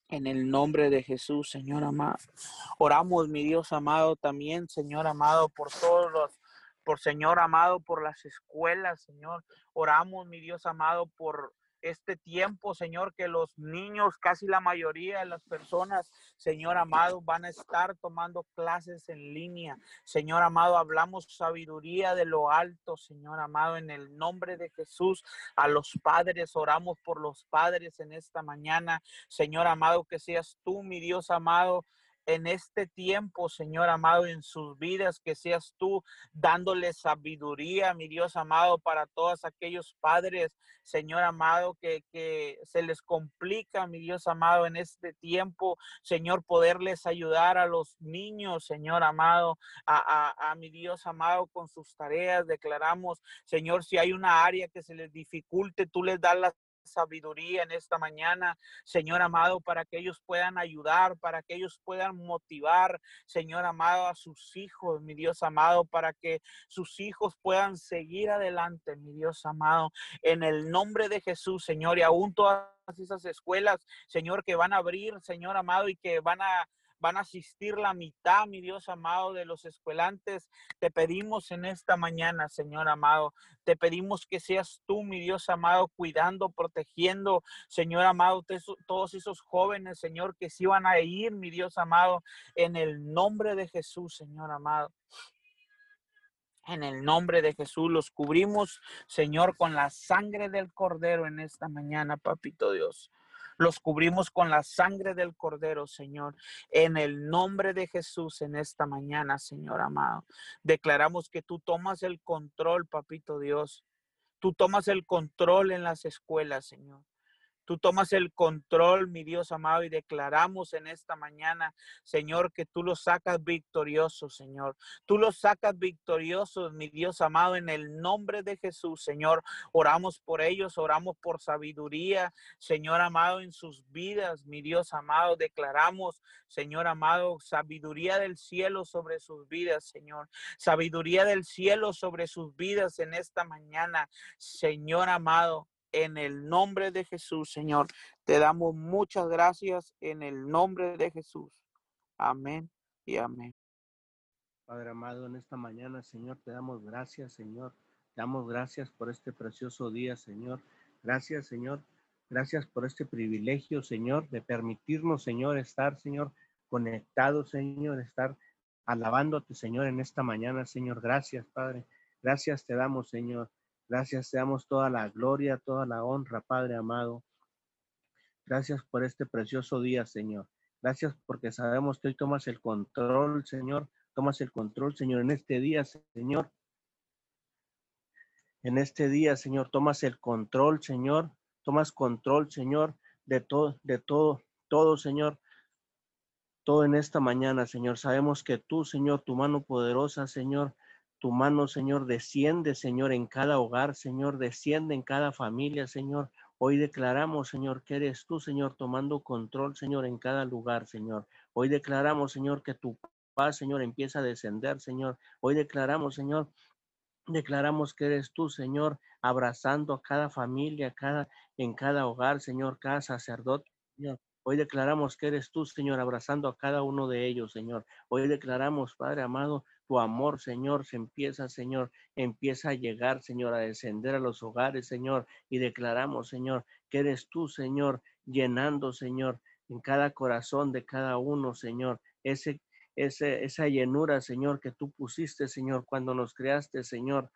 En el nombre de Jesús, Señor amado. Oramos, mi Dios amado, también, Señor amado, por todos los por Señor amado, por las escuelas, Señor. Oramos, mi Dios amado, por este tiempo, Señor, que los niños, casi la mayoría de las personas, Señor amado, van a estar tomando clases en línea. Señor amado, hablamos sabiduría de lo alto, Señor amado, en el nombre de Jesús. A los padres, oramos por los padres en esta mañana. Señor amado, que seas tú, mi Dios amado, en este tiempo, Señor amado, en sus vidas, que seas tú dándole sabiduría, mi Dios amado, para todos aquellos padres, Señor amado, que, que se les complica, mi Dios amado, en este tiempo, Señor, poderles ayudar a los niños, Señor amado, a, a, a mi Dios amado, con sus tareas. Declaramos, Señor, si hay una área que se les dificulte, tú les das la sabiduría en esta mañana, Señor amado, para que ellos puedan ayudar, para que ellos puedan motivar, Señor amado, a sus hijos, mi Dios amado, para que sus hijos puedan seguir adelante, mi Dios amado, en el nombre de Jesús, Señor, y aún todas esas escuelas, Señor, que van a abrir, Señor amado, y que van a van a asistir la mitad, mi Dios amado, de los escuelantes. Te pedimos en esta mañana, Señor amado, te pedimos que seas tú, mi Dios amado, cuidando, protegiendo, Señor amado, todos esos jóvenes, Señor, que sí van a ir, mi Dios amado, en el nombre de Jesús, Señor amado. En el nombre de Jesús los cubrimos, Señor, con la sangre del cordero en esta mañana, papito Dios. Los cubrimos con la sangre del Cordero, Señor. En el nombre de Jesús en esta mañana, Señor amado. Declaramos que tú tomas el control, papito Dios. Tú tomas el control en las escuelas, Señor. Tú tomas el control, mi Dios amado, y declaramos en esta mañana, Señor, que tú los sacas victoriosos, Señor. Tú los sacas victoriosos, mi Dios amado, en el nombre de Jesús, Señor. Oramos por ellos, oramos por sabiduría, Señor amado, en sus vidas, mi Dios amado. Declaramos, Señor amado, sabiduría del cielo sobre sus vidas, Señor. Sabiduría del cielo sobre sus vidas en esta mañana, Señor amado en el nombre de Jesús, Señor. Te damos muchas gracias en el nombre de Jesús. Amén y amén. Padre amado, en esta mañana, Señor, te damos gracias, Señor. Damos gracias por este precioso día, Señor. Gracias, Señor. Gracias por este privilegio, Señor, de permitirnos, Señor, estar, Señor, conectados, Señor, estar alabándote, Señor, en esta mañana, Señor. Gracias, Padre. Gracias te damos, Señor. Gracias, te damos toda la gloria, toda la honra, Padre amado. Gracias por este precioso día, Señor. Gracias porque sabemos que hoy tomas el control, Señor. Tomas el control, Señor, en este día, Señor. En este día, Señor, tomas el control, Señor. Tomas control, Señor, de todo, de todo, todo, Señor. Todo en esta mañana, Señor. Sabemos que tú, Señor, tu mano poderosa, Señor, tu mano, Señor, desciende, Señor, en cada hogar, Señor, desciende en cada familia, Señor. Hoy declaramos, Señor, que eres tú, Señor, tomando control, Señor, en cada lugar, Señor. Hoy declaramos, Señor, que tu paz, Señor, empieza a descender, Señor. Hoy declaramos, Señor, declaramos que eres tú, Señor, abrazando a cada familia, cada, en cada hogar, Señor, cada sacerdote, Señor. Hoy declaramos que eres tú, Señor, abrazando a cada uno de ellos, Señor. Hoy declaramos, Padre amado, tu amor, Señor, se empieza, Señor, empieza a llegar, Señor, a descender a los hogares, Señor, y declaramos, Señor, que eres tú, Señor, llenando, Señor, en cada corazón de cada uno, Señor, ese, ese, esa llenura, Señor, que tú pusiste, Señor, cuando nos creaste, Señor,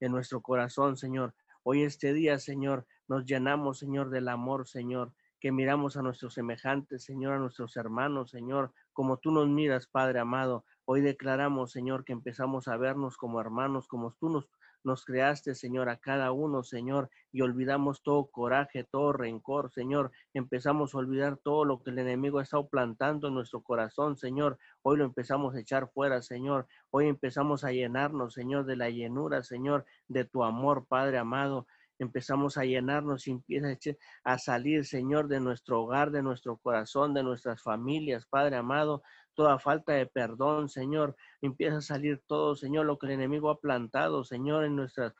en nuestro corazón, Señor. Hoy este día, Señor, nos llenamos, Señor, del amor, Señor, que miramos a nuestros semejantes, Señor, a nuestros hermanos, Señor, como tú nos miras, Padre amado. Hoy declaramos, Señor, que empezamos a vernos como hermanos, como tú nos, creaste, Señor, a cada uno, Señor, y olvidamos todo coraje, todo rencor, Señor. Empezamos a olvidar todo lo que el enemigo ha estado plantando en nuestro corazón, Señor. Hoy lo empezamos a echar fuera, Señor. Hoy empezamos a llenarnos, Señor, de la llenura, Señor, de tu amor, Padre amado empezamos a llenarnos y empieza a salir, Señor, de nuestro hogar, de nuestro corazón, de nuestras familias, Padre amado, toda falta de perdón, Señor. Empieza a salir todo, Señor, lo que el enemigo ha plantado, Señor, en nuestras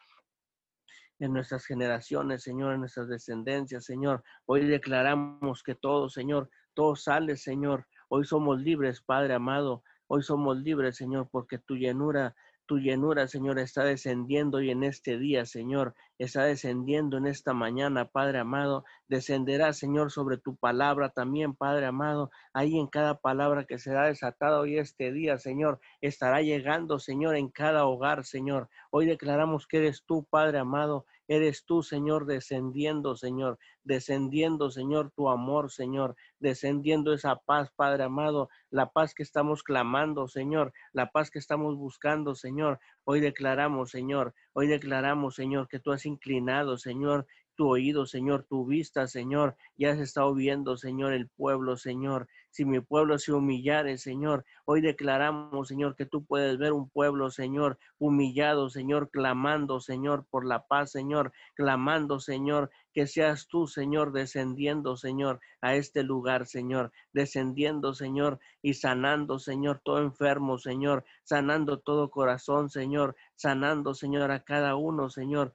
en nuestras generaciones, Señor, en nuestras descendencias, Señor. Hoy declaramos que todo, Señor, todo sale, Señor. Hoy somos libres, Padre amado. Hoy somos libres, Señor, porque tu llenura tu llenura, Señor, está descendiendo hoy en este día, Señor. Está descendiendo en esta mañana, Padre amado. Descenderá, Señor, sobre tu palabra también, Padre amado. Ahí en cada palabra que será desatada hoy este día, Señor, estará llegando, Señor, en cada hogar, Señor. Hoy declaramos que eres tú, Padre amado, Eres tú, Señor, descendiendo, Señor, descendiendo, Señor, tu amor, Señor, descendiendo esa paz, Padre amado, la paz que estamos clamando, Señor, la paz que estamos buscando, Señor. Hoy declaramos, Señor, hoy declaramos, Señor, que tú has inclinado, Señor, tu oído, Señor, tu vista, Señor, ya has estado viendo, Señor, el pueblo, Señor. Si mi pueblo se humillare, Señor, hoy declaramos, Señor, que tú puedes ver un pueblo, Señor, humillado, Señor, clamando, Señor, por la paz, Señor, clamando, Señor, que seas tú, Señor, descendiendo, Señor, a este lugar, Señor, descendiendo, Señor, y sanando, Señor, todo enfermo, Señor, sanando todo corazón, Señor, sanando, Señor, a cada uno, Señor,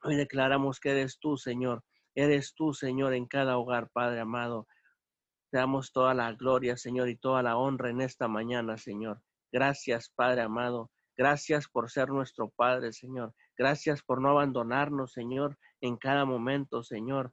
Hoy declaramos que eres tú, Señor. Eres tú, Señor, en cada hogar, Padre amado. Te damos toda la gloria, Señor, y toda la honra en esta mañana, Señor. Gracias, Padre amado. Gracias por ser nuestro Padre, Señor. Gracias por no abandonarnos, Señor, en cada momento, Señor.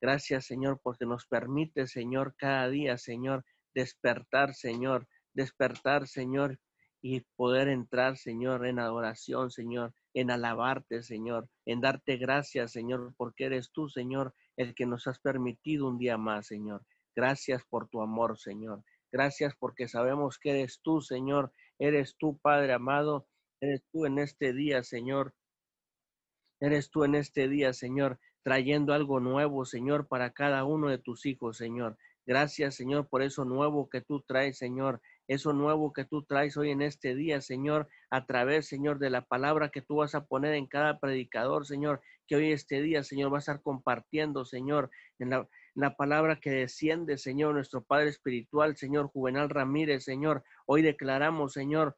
Gracias, Señor, porque nos permite, Señor, cada día, Señor, despertar, Señor, despertar, Señor, y poder entrar, Señor, en adoración, Señor, en alabarte, Señor, en darte gracias, Señor, porque eres tú, Señor, el que nos has permitido un día más, Señor. Gracias por tu amor, Señor. Gracias porque sabemos que eres tú, Señor. Eres tú, Padre amado. Eres tú en este día, Señor. Eres tú en este día, Señor, trayendo algo nuevo, Señor, para cada uno de tus hijos, Señor. Gracias, Señor, por eso nuevo que tú traes, Señor eso nuevo que tú traes hoy en este día, Señor, a través, Señor, de la palabra que tú vas a poner en cada predicador, Señor, que hoy este día, Señor, va a estar compartiendo, Señor, en la, la palabra que desciende, Señor, nuestro Padre Espiritual, Señor Juvenal Ramírez, Señor. Hoy declaramos, Señor,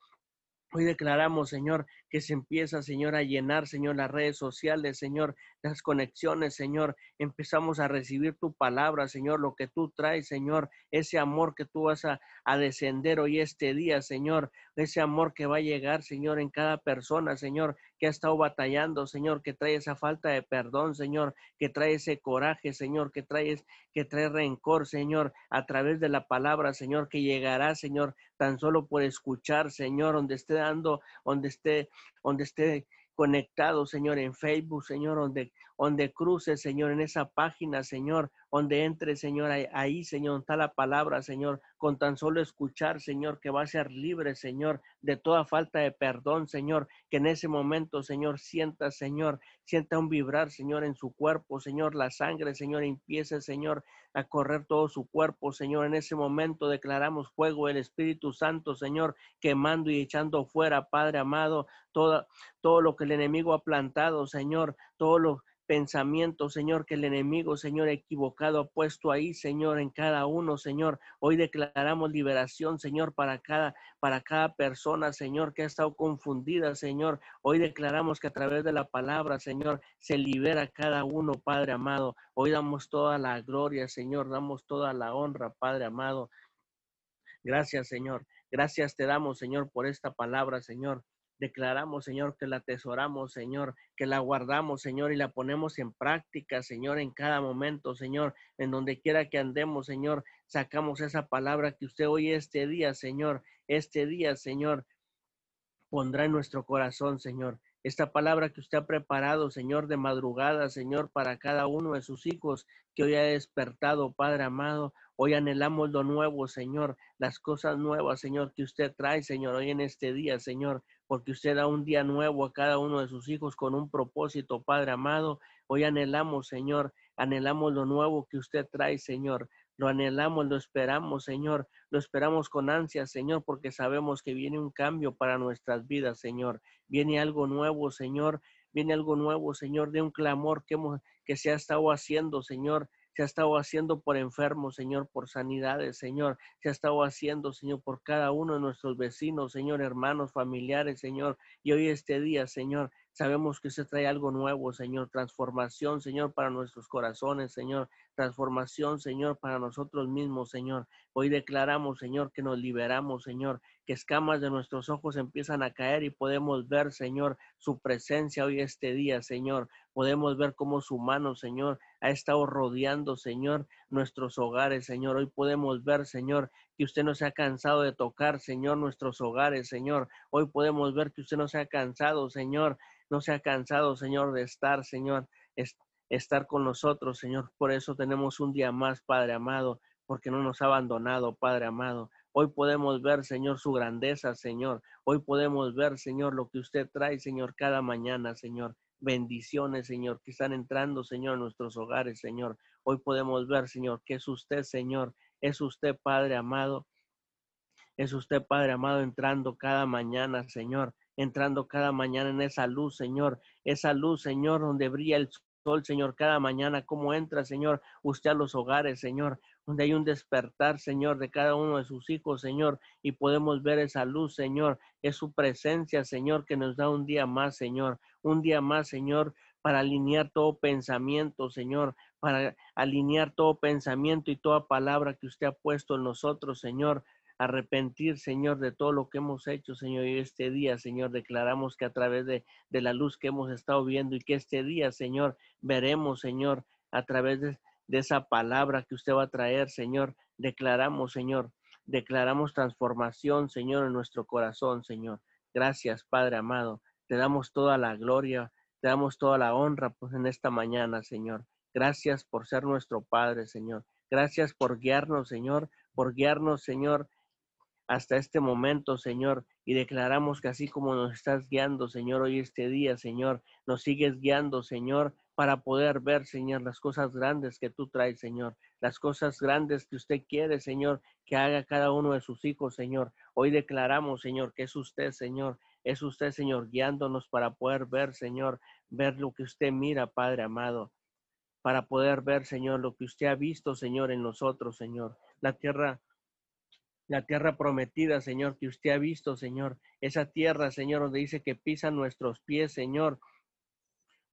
Hoy declaramos, Señor, que se empieza, Señor, a llenar, Señor, las redes sociales, Señor, las conexiones, Señor. Empezamos a recibir tu palabra, Señor, lo que tú traes, Señor, ese amor que tú vas a, a descender hoy este día, Señor, ese amor que va a llegar, Señor, en cada persona, Señor, que ha estado batallando, Señor, que trae esa falta de perdón, Señor, que trae ese coraje, Señor, que trae, que trae rencor, Señor, a través de la palabra, Señor, que llegará, Señor, tan solo por escuchar, Señor, donde esté dando, donde esté, donde esté conectado, Señor, en Facebook, Señor, donde, donde cruce, Señor, en esa página, Señor, donde entre, Señor, ahí, Señor, está la palabra, Señor, con tan solo escuchar, Señor, que va a ser libre, Señor, de toda falta de perdón, Señor, que en ese momento, Señor, sienta, Señor, sienta un vibrar, Señor, en su cuerpo, Señor, la sangre, Señor, empiece, Señor, a correr todo su cuerpo, Señor, en ese momento declaramos fuego el Espíritu Santo, Señor, quemando y echando fuera, Padre amado, todo lo que el enemigo ha plantado, Señor, todo lo pensamiento, Señor, que el enemigo, Señor, equivocado ha puesto ahí, Señor, en cada uno, Señor. Hoy declaramos liberación, Señor, para cada, para cada persona, Señor, que ha estado confundida, Señor. Hoy declaramos que a través de la palabra, Señor, se libera cada uno, Padre amado. Hoy damos toda la gloria, Señor, damos toda la honra, Padre amado. Gracias, Señor. Gracias te damos, Señor, por esta palabra, Señor. Declaramos, Señor, que la atesoramos, Señor, que la guardamos, Señor, y la ponemos en práctica, Señor, en cada momento, Señor, en donde quiera que andemos, Señor, sacamos esa palabra que usted hoy este día, Señor, este día, Señor, pondrá en nuestro corazón, Señor. Esta palabra que usted ha preparado, Señor, de madrugada, Señor, para cada uno de sus hijos que hoy ha despertado, Padre amado. Hoy anhelamos lo nuevo, Señor, las cosas nuevas, Señor, que usted trae, Señor, hoy en este día, Señor porque usted da un día nuevo a cada uno de sus hijos con un propósito, Padre amado. Hoy anhelamos, Señor, anhelamos lo nuevo que usted trae, Señor. Lo anhelamos, lo esperamos, Señor. Lo esperamos con ansia, Señor, porque sabemos que viene un cambio para nuestras vidas, Señor. Viene algo nuevo, Señor. Viene algo nuevo, Señor, de un clamor que, hemos, que se ha estado haciendo, Señor se ha estado haciendo por enfermos, Señor, por sanidades, Señor. Se ha estado haciendo, Señor, por cada uno de nuestros vecinos, Señor, hermanos, familiares, Señor. Y hoy este día, Señor, sabemos que se trae algo nuevo, Señor. Transformación, Señor, para nuestros corazones, Señor. Transformación, Señor, para nosotros mismos, Señor. Hoy declaramos, Señor, que nos liberamos, Señor, que escamas de nuestros ojos empiezan a caer y podemos ver, Señor, su presencia hoy este día, Señor. Podemos ver cómo su mano, Señor, ha estado rodeando, Señor, nuestros hogares, Señor. Hoy podemos ver, Señor, que usted no se ha cansado de tocar, Señor, nuestros hogares, Señor. Hoy podemos ver que usted no se ha cansado, Señor, no se ha cansado, Señor, de estar, Señor, estar con nosotros, Señor. Por eso tenemos un día más, Padre amado, porque no nos ha abandonado, Padre amado. Hoy podemos ver, Señor, su grandeza, Señor. Hoy podemos ver, Señor, lo que usted trae, Señor, cada mañana, Señor. Bendiciones, Señor, que están entrando, Señor, a nuestros hogares, Señor. Hoy podemos ver, Señor, que es usted, Señor. Es usted, Padre amado. Es usted, Padre amado, entrando cada mañana, Señor. Entrando cada mañana en esa luz, Señor. Esa luz, Señor, donde brilla el sol, Señor, cada mañana. Cómo entra, Señor, usted a los hogares, Señor donde hay un despertar, Señor, de cada uno de sus hijos, Señor, y podemos ver esa luz, Señor. Es su presencia, Señor, que nos da un día más, Señor, un día más, Señor, para alinear todo pensamiento, Señor, para alinear todo pensamiento y toda palabra que usted ha puesto en nosotros, Señor. Arrepentir, Señor, de todo lo que hemos hecho, Señor. Y este día, Señor, declaramos que a través de, de la luz que hemos estado viendo y que este día, Señor, veremos, Señor, a través de, de esa palabra que usted va a traer, Señor. Declaramos, Señor, declaramos transformación, Señor, en nuestro corazón, Señor. Gracias, Padre amado. Te damos toda la gloria, te damos toda la honra pues, en esta mañana, Señor. Gracias por ser nuestro Padre, Señor. Gracias por guiarnos, Señor, por guiarnos, Señor, hasta este momento, Señor. Y declaramos que así como nos estás guiando, Señor, hoy este día, Señor, nos sigues guiando, Señor, para poder ver, Señor, las cosas grandes que tú traes, Señor, las cosas grandes que usted quiere, Señor, que haga cada uno de sus hijos, Señor. Hoy declaramos, Señor, que es usted, Señor, es usted, Señor, guiándonos para poder ver, Señor, ver lo que usted mira, Padre amado, para poder ver, Señor, lo que usted ha visto, Señor, en nosotros, Señor. La tierra la tierra prometida, Señor, que usted ha visto, Señor, esa tierra, Señor, donde dice que pisan nuestros pies, Señor,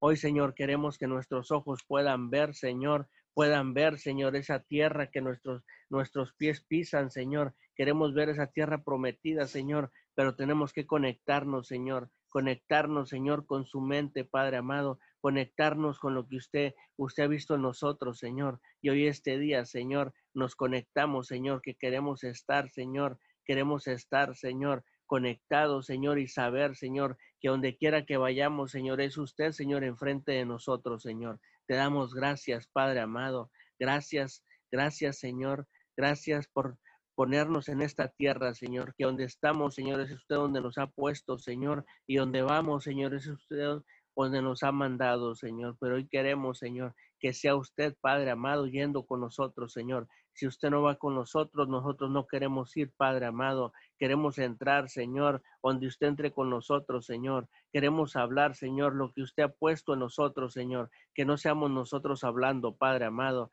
Hoy, Señor, queremos que nuestros ojos puedan ver, Señor, puedan ver, Señor, esa tierra que nuestros, nuestros pies pisan, Señor. Queremos ver esa tierra prometida, Señor, pero tenemos que conectarnos, Señor, conectarnos, Señor, con su mente, Padre amado, conectarnos con lo que usted, usted ha visto en nosotros, Señor. Y hoy este día, Señor, nos conectamos, Señor, que queremos estar, Señor, queremos estar, Señor, conectados, Señor, y saber, Señor, que donde quiera que vayamos, Señor, es usted, Señor, enfrente de nosotros, Señor. Te damos gracias, Padre amado. Gracias, gracias, Señor. Gracias por ponernos en esta tierra, Señor, que donde estamos, Señor, es usted donde nos ha puesto, Señor, y donde vamos, Señor, es usted donde nos ha mandado, Señor. Pero hoy queremos, Señor, que sea usted, Padre amado, yendo con nosotros, Señor. Si usted no va con nosotros, nosotros no queremos ir, Padre amado. Queremos entrar, Señor, donde usted entre con nosotros, Señor. Queremos hablar, Señor, lo que usted ha puesto en nosotros, Señor. Que no seamos nosotros hablando, Padre amado.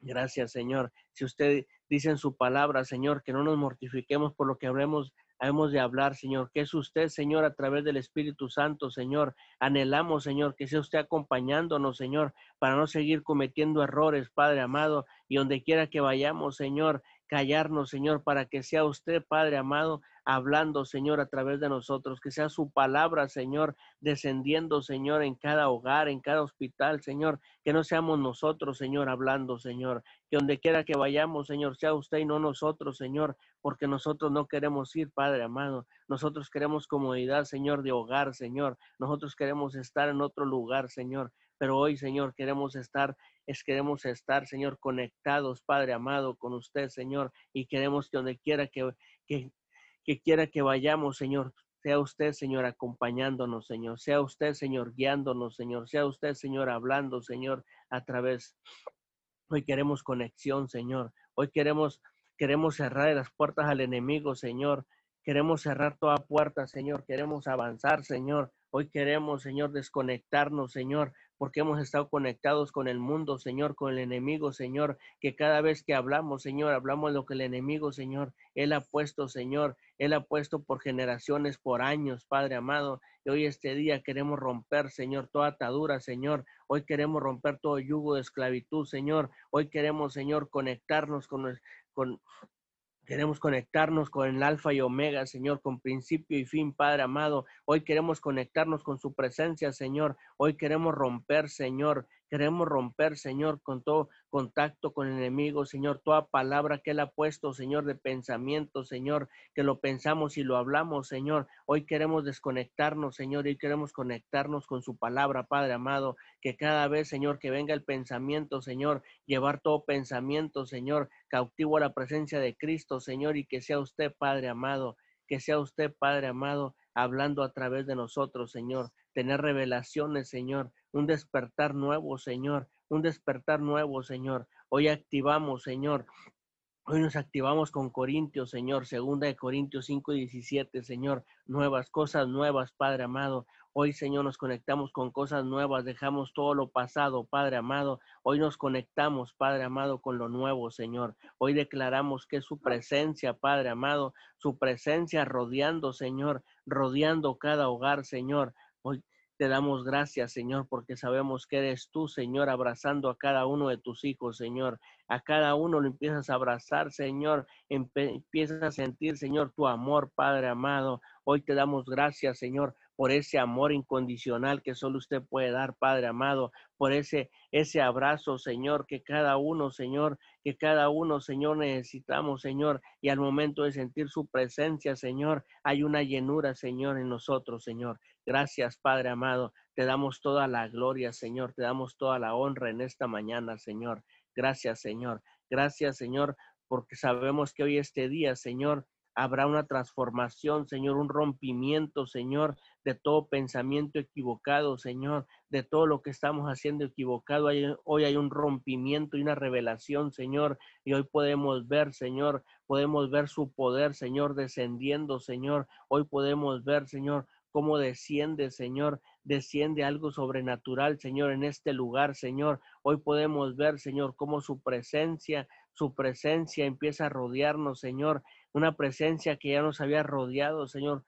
Gracias, Señor. Si usted dice en su palabra, Señor, que no nos mortifiquemos por lo que habremos hemos de hablar, Señor, que es usted, Señor, a través del Espíritu Santo, Señor. Anhelamos, Señor, que sea usted acompañándonos, Señor, para no seguir cometiendo errores, Padre amado, y donde quiera que vayamos, Señor, callarnos, Señor, para que sea usted, Padre amado, hablando, Señor, a través de nosotros, que sea su palabra, Señor, descendiendo, Señor, en cada hogar, en cada hospital, Señor, que no seamos nosotros, Señor, hablando, Señor, que donde quiera que vayamos, Señor, sea usted y no nosotros, Señor, porque nosotros no queremos ir, Padre amado, nosotros queremos comodidad, Señor, de hogar, Señor, nosotros queremos estar en otro lugar, Señor, pero hoy, Señor, queremos estar, es queremos estar, Señor, conectados, Padre amado, con usted, Señor, y queremos que donde quiera que, que, que quiera que vayamos, Señor, sea usted, Señor, acompañándonos, Señor. Sea usted, Señor, guiándonos, Señor. Sea usted, Señor, hablando, Señor, a través. Hoy queremos conexión, Señor. Hoy queremos, queremos cerrar las puertas al enemigo, Señor. Queremos cerrar toda puerta, Señor. Queremos avanzar, Señor. Hoy queremos, Señor, desconectarnos, Señor, porque hemos estado conectados con el mundo, Señor, con el enemigo, Señor, que cada vez que hablamos, Señor, hablamos lo que el enemigo, Señor, Él ha puesto, Señor, Él ha puesto por generaciones, por años, Padre amado. Y hoy este día queremos romper, Señor, toda atadura, Señor. Hoy queremos romper todo yugo de esclavitud, Señor. Hoy queremos, Señor, conectarnos con, con Queremos conectarnos con el alfa y omega, Señor, con principio y fin, Padre amado. Hoy queremos conectarnos con su presencia, Señor. Hoy queremos romper, Señor, Queremos romper, Señor, con todo contacto con el enemigo, Señor, toda palabra que Él ha puesto, Señor, de pensamiento, Señor, que lo pensamos y lo hablamos, Señor. Hoy queremos desconectarnos, Señor, y queremos conectarnos con su palabra, Padre amado, que cada vez, Señor, que venga el pensamiento, Señor, llevar todo pensamiento, Señor, cautivo a la presencia de Cristo, Señor, y que sea usted, Padre amado, que sea usted, Padre amado, hablando a través de nosotros, Señor, tener revelaciones, Señor, un despertar nuevo, Señor, un despertar nuevo, Señor. Hoy activamos, Señor, Hoy nos activamos con Corintios, Señor, segunda de Corintios 5 y 17, Señor, nuevas cosas nuevas, Padre amado. Hoy, Señor, nos conectamos con cosas nuevas, dejamos todo lo pasado, Padre amado. Hoy nos conectamos, Padre amado, con lo nuevo, Señor. Hoy declaramos que su presencia, Padre amado, su presencia rodeando, Señor, rodeando cada hogar, Señor. Hoy te damos gracias, Señor, porque sabemos que eres tú, Señor, abrazando a cada uno de tus hijos, Señor. A cada uno lo empiezas a abrazar, Señor. Empiezas a sentir, Señor, tu amor, Padre amado. Hoy te damos gracias, Señor, por ese amor incondicional que solo usted puede dar, Padre amado, por ese, ese abrazo, Señor, que cada uno, Señor, que cada uno, Señor, necesitamos, Señor, y al momento de sentir su presencia, Señor, hay una llenura, Señor, en nosotros, Señor. Gracias, Padre amado. Te damos toda la gloria, Señor. Te damos toda la honra en esta mañana, Señor. Gracias, Señor. Gracias, Señor, porque sabemos que hoy este día, Señor, habrá una transformación, Señor, un rompimiento, Señor, de todo pensamiento equivocado, Señor, de todo lo que estamos haciendo equivocado. Hoy hay un rompimiento y una revelación, Señor, y hoy podemos ver, Señor, podemos ver su poder, Señor, descendiendo, Señor. Hoy podemos ver, Señor, cómo desciende, Señor, desciende algo sobrenatural, Señor, en este lugar, Señor. Hoy podemos ver, Señor, cómo su presencia, su presencia empieza a rodearnos, Señor, una presencia que ya nos había rodeado, Señor,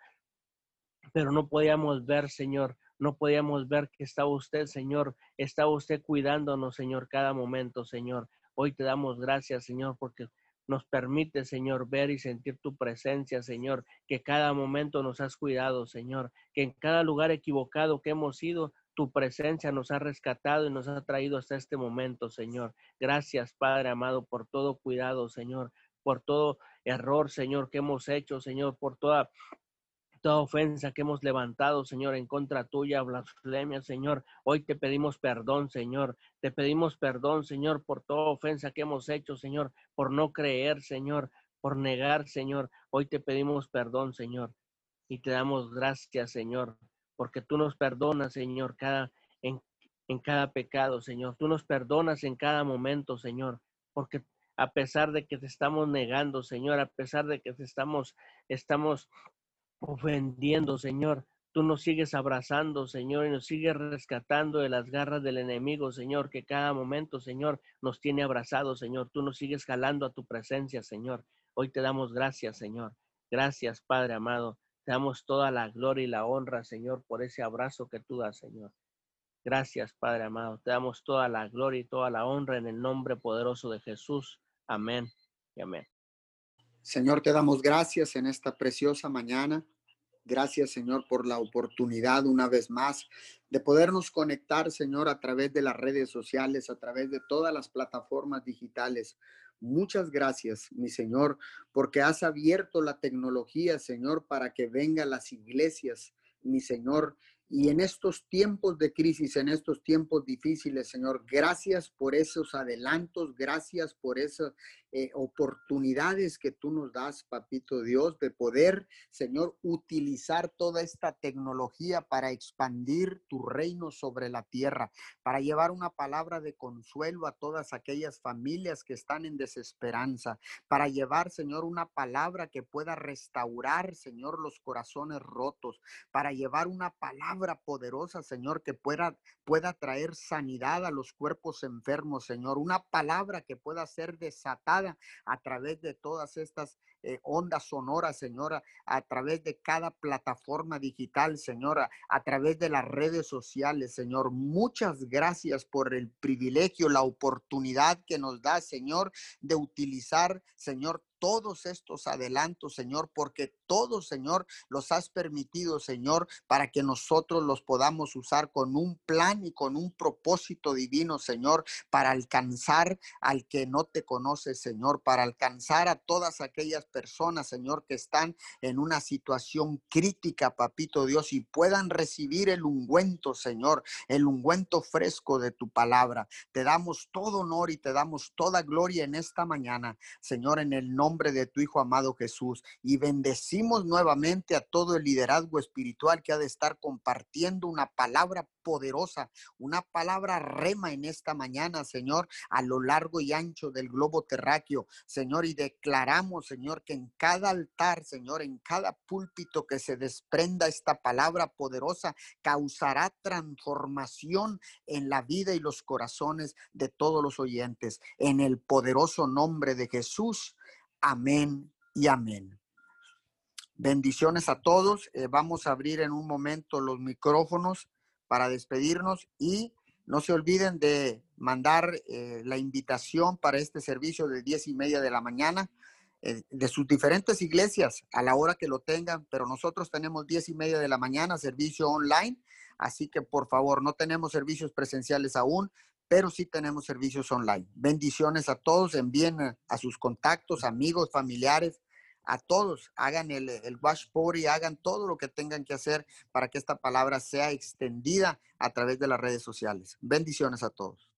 pero no podíamos ver, Señor, no podíamos ver que estaba usted, Señor, estaba usted cuidándonos, Señor, cada momento, Señor. Hoy te damos gracias, Señor, porque nos permite, Señor, ver y sentir tu presencia, Señor, que cada momento nos has cuidado, Señor, que en cada lugar equivocado que hemos ido, tu presencia nos ha rescatado y nos ha traído hasta este momento, Señor. Gracias, Padre amado, por todo cuidado, Señor, por todo error, Señor, que hemos hecho, Señor, por toda toda ofensa que hemos levantado, Señor, en contra tuya, blasfemia, Señor. Hoy te pedimos perdón, Señor. Te pedimos perdón, Señor, por toda ofensa que hemos hecho, Señor, por no creer, Señor, por negar, Señor. Hoy te pedimos perdón, Señor. Y te damos gracias, Señor, porque tú nos perdonas, Señor, cada, en, en cada pecado, Señor. Tú nos perdonas en cada momento, Señor, porque a pesar de que te estamos negando, Señor, a pesar de que te estamos, estamos ofendiendo, Señor. Tú nos sigues abrazando, Señor, y nos sigues rescatando de las garras del enemigo, Señor, que cada momento, Señor, nos tiene abrazados, Señor. Tú nos sigues jalando a tu presencia, Señor. Hoy te damos gracias, Señor. Gracias, Padre amado. Te damos toda la gloria y la honra, Señor, por ese abrazo que tú das, Señor. Gracias, Padre amado. Te damos toda la gloria y toda la honra en el nombre poderoso de Jesús. Amén y amén. Señor, te damos gracias en esta preciosa mañana. Gracias, Señor, por la oportunidad una vez más de podernos conectar, Señor, a través de las redes sociales, a través de todas las plataformas digitales. Muchas gracias, mi Señor, porque has abierto la tecnología, Señor, para que vengan las iglesias, mi Señor, y en estos tiempos de crisis, en estos tiempos difíciles, Señor, gracias por esos adelantos, gracias por esas eh, oportunidades que tú nos das, Papito Dios, de poder, Señor, utilizar toda esta tecnología para expandir tu reino sobre la tierra, para llevar una palabra de consuelo a todas aquellas familias que están en desesperanza, para llevar, Señor, una palabra que pueda restaurar, Señor, los corazones rotos, para llevar una palabra poderosa, Señor, que pueda, pueda traer sanidad a los cuerpos enfermos, Señor. Una palabra que pueda ser desatada a través de todas estas eh, ondas sonoras, Señora, a través de cada plataforma digital, Señora, a través de las redes sociales, Señor. Muchas gracias por el privilegio, la oportunidad que nos da, Señor, de utilizar, Señor, todos estos adelantos, Señor, porque todos, Señor, los has permitido, Señor, para que nosotros los podamos usar con un plan y con un propósito divino, Señor, para alcanzar al que no te conoce, Señor, para alcanzar a todas aquellas personas, Señor, que están en una situación crítica, papito Dios, y puedan recibir el ungüento, Señor, el ungüento fresco de tu palabra. Te damos todo honor y te damos toda gloria en esta mañana, Señor, en el nombre de tu Hijo amado Jesús. Y bendecimos nuevamente a todo el liderazgo espiritual que ha de estar compartiendo una palabra poderosa, una palabra rema en esta mañana, Señor, a lo largo y ancho del globo terráqueo, Señor, y declaramos, Señor, que en cada altar, Señor, en cada púlpito que se desprenda esta palabra poderosa, causará transformación en la vida y los corazones de todos los oyentes. En el poderoso nombre de Jesús. Amén y amén. Bendiciones a todos. Eh, vamos a abrir en un momento los micrófonos para despedirnos y no se olviden de mandar eh, la invitación para este servicio de diez y media de la mañana de sus diferentes iglesias a la hora que lo tengan, pero nosotros tenemos diez y media de la mañana servicio online, así que por favor no tenemos servicios presenciales aún, pero sí tenemos servicios online. Bendiciones a todos, envíen a sus contactos, amigos, familiares, a todos, hagan el, el wash y hagan todo lo que tengan que hacer para que esta palabra sea extendida a través de las redes sociales. Bendiciones a todos.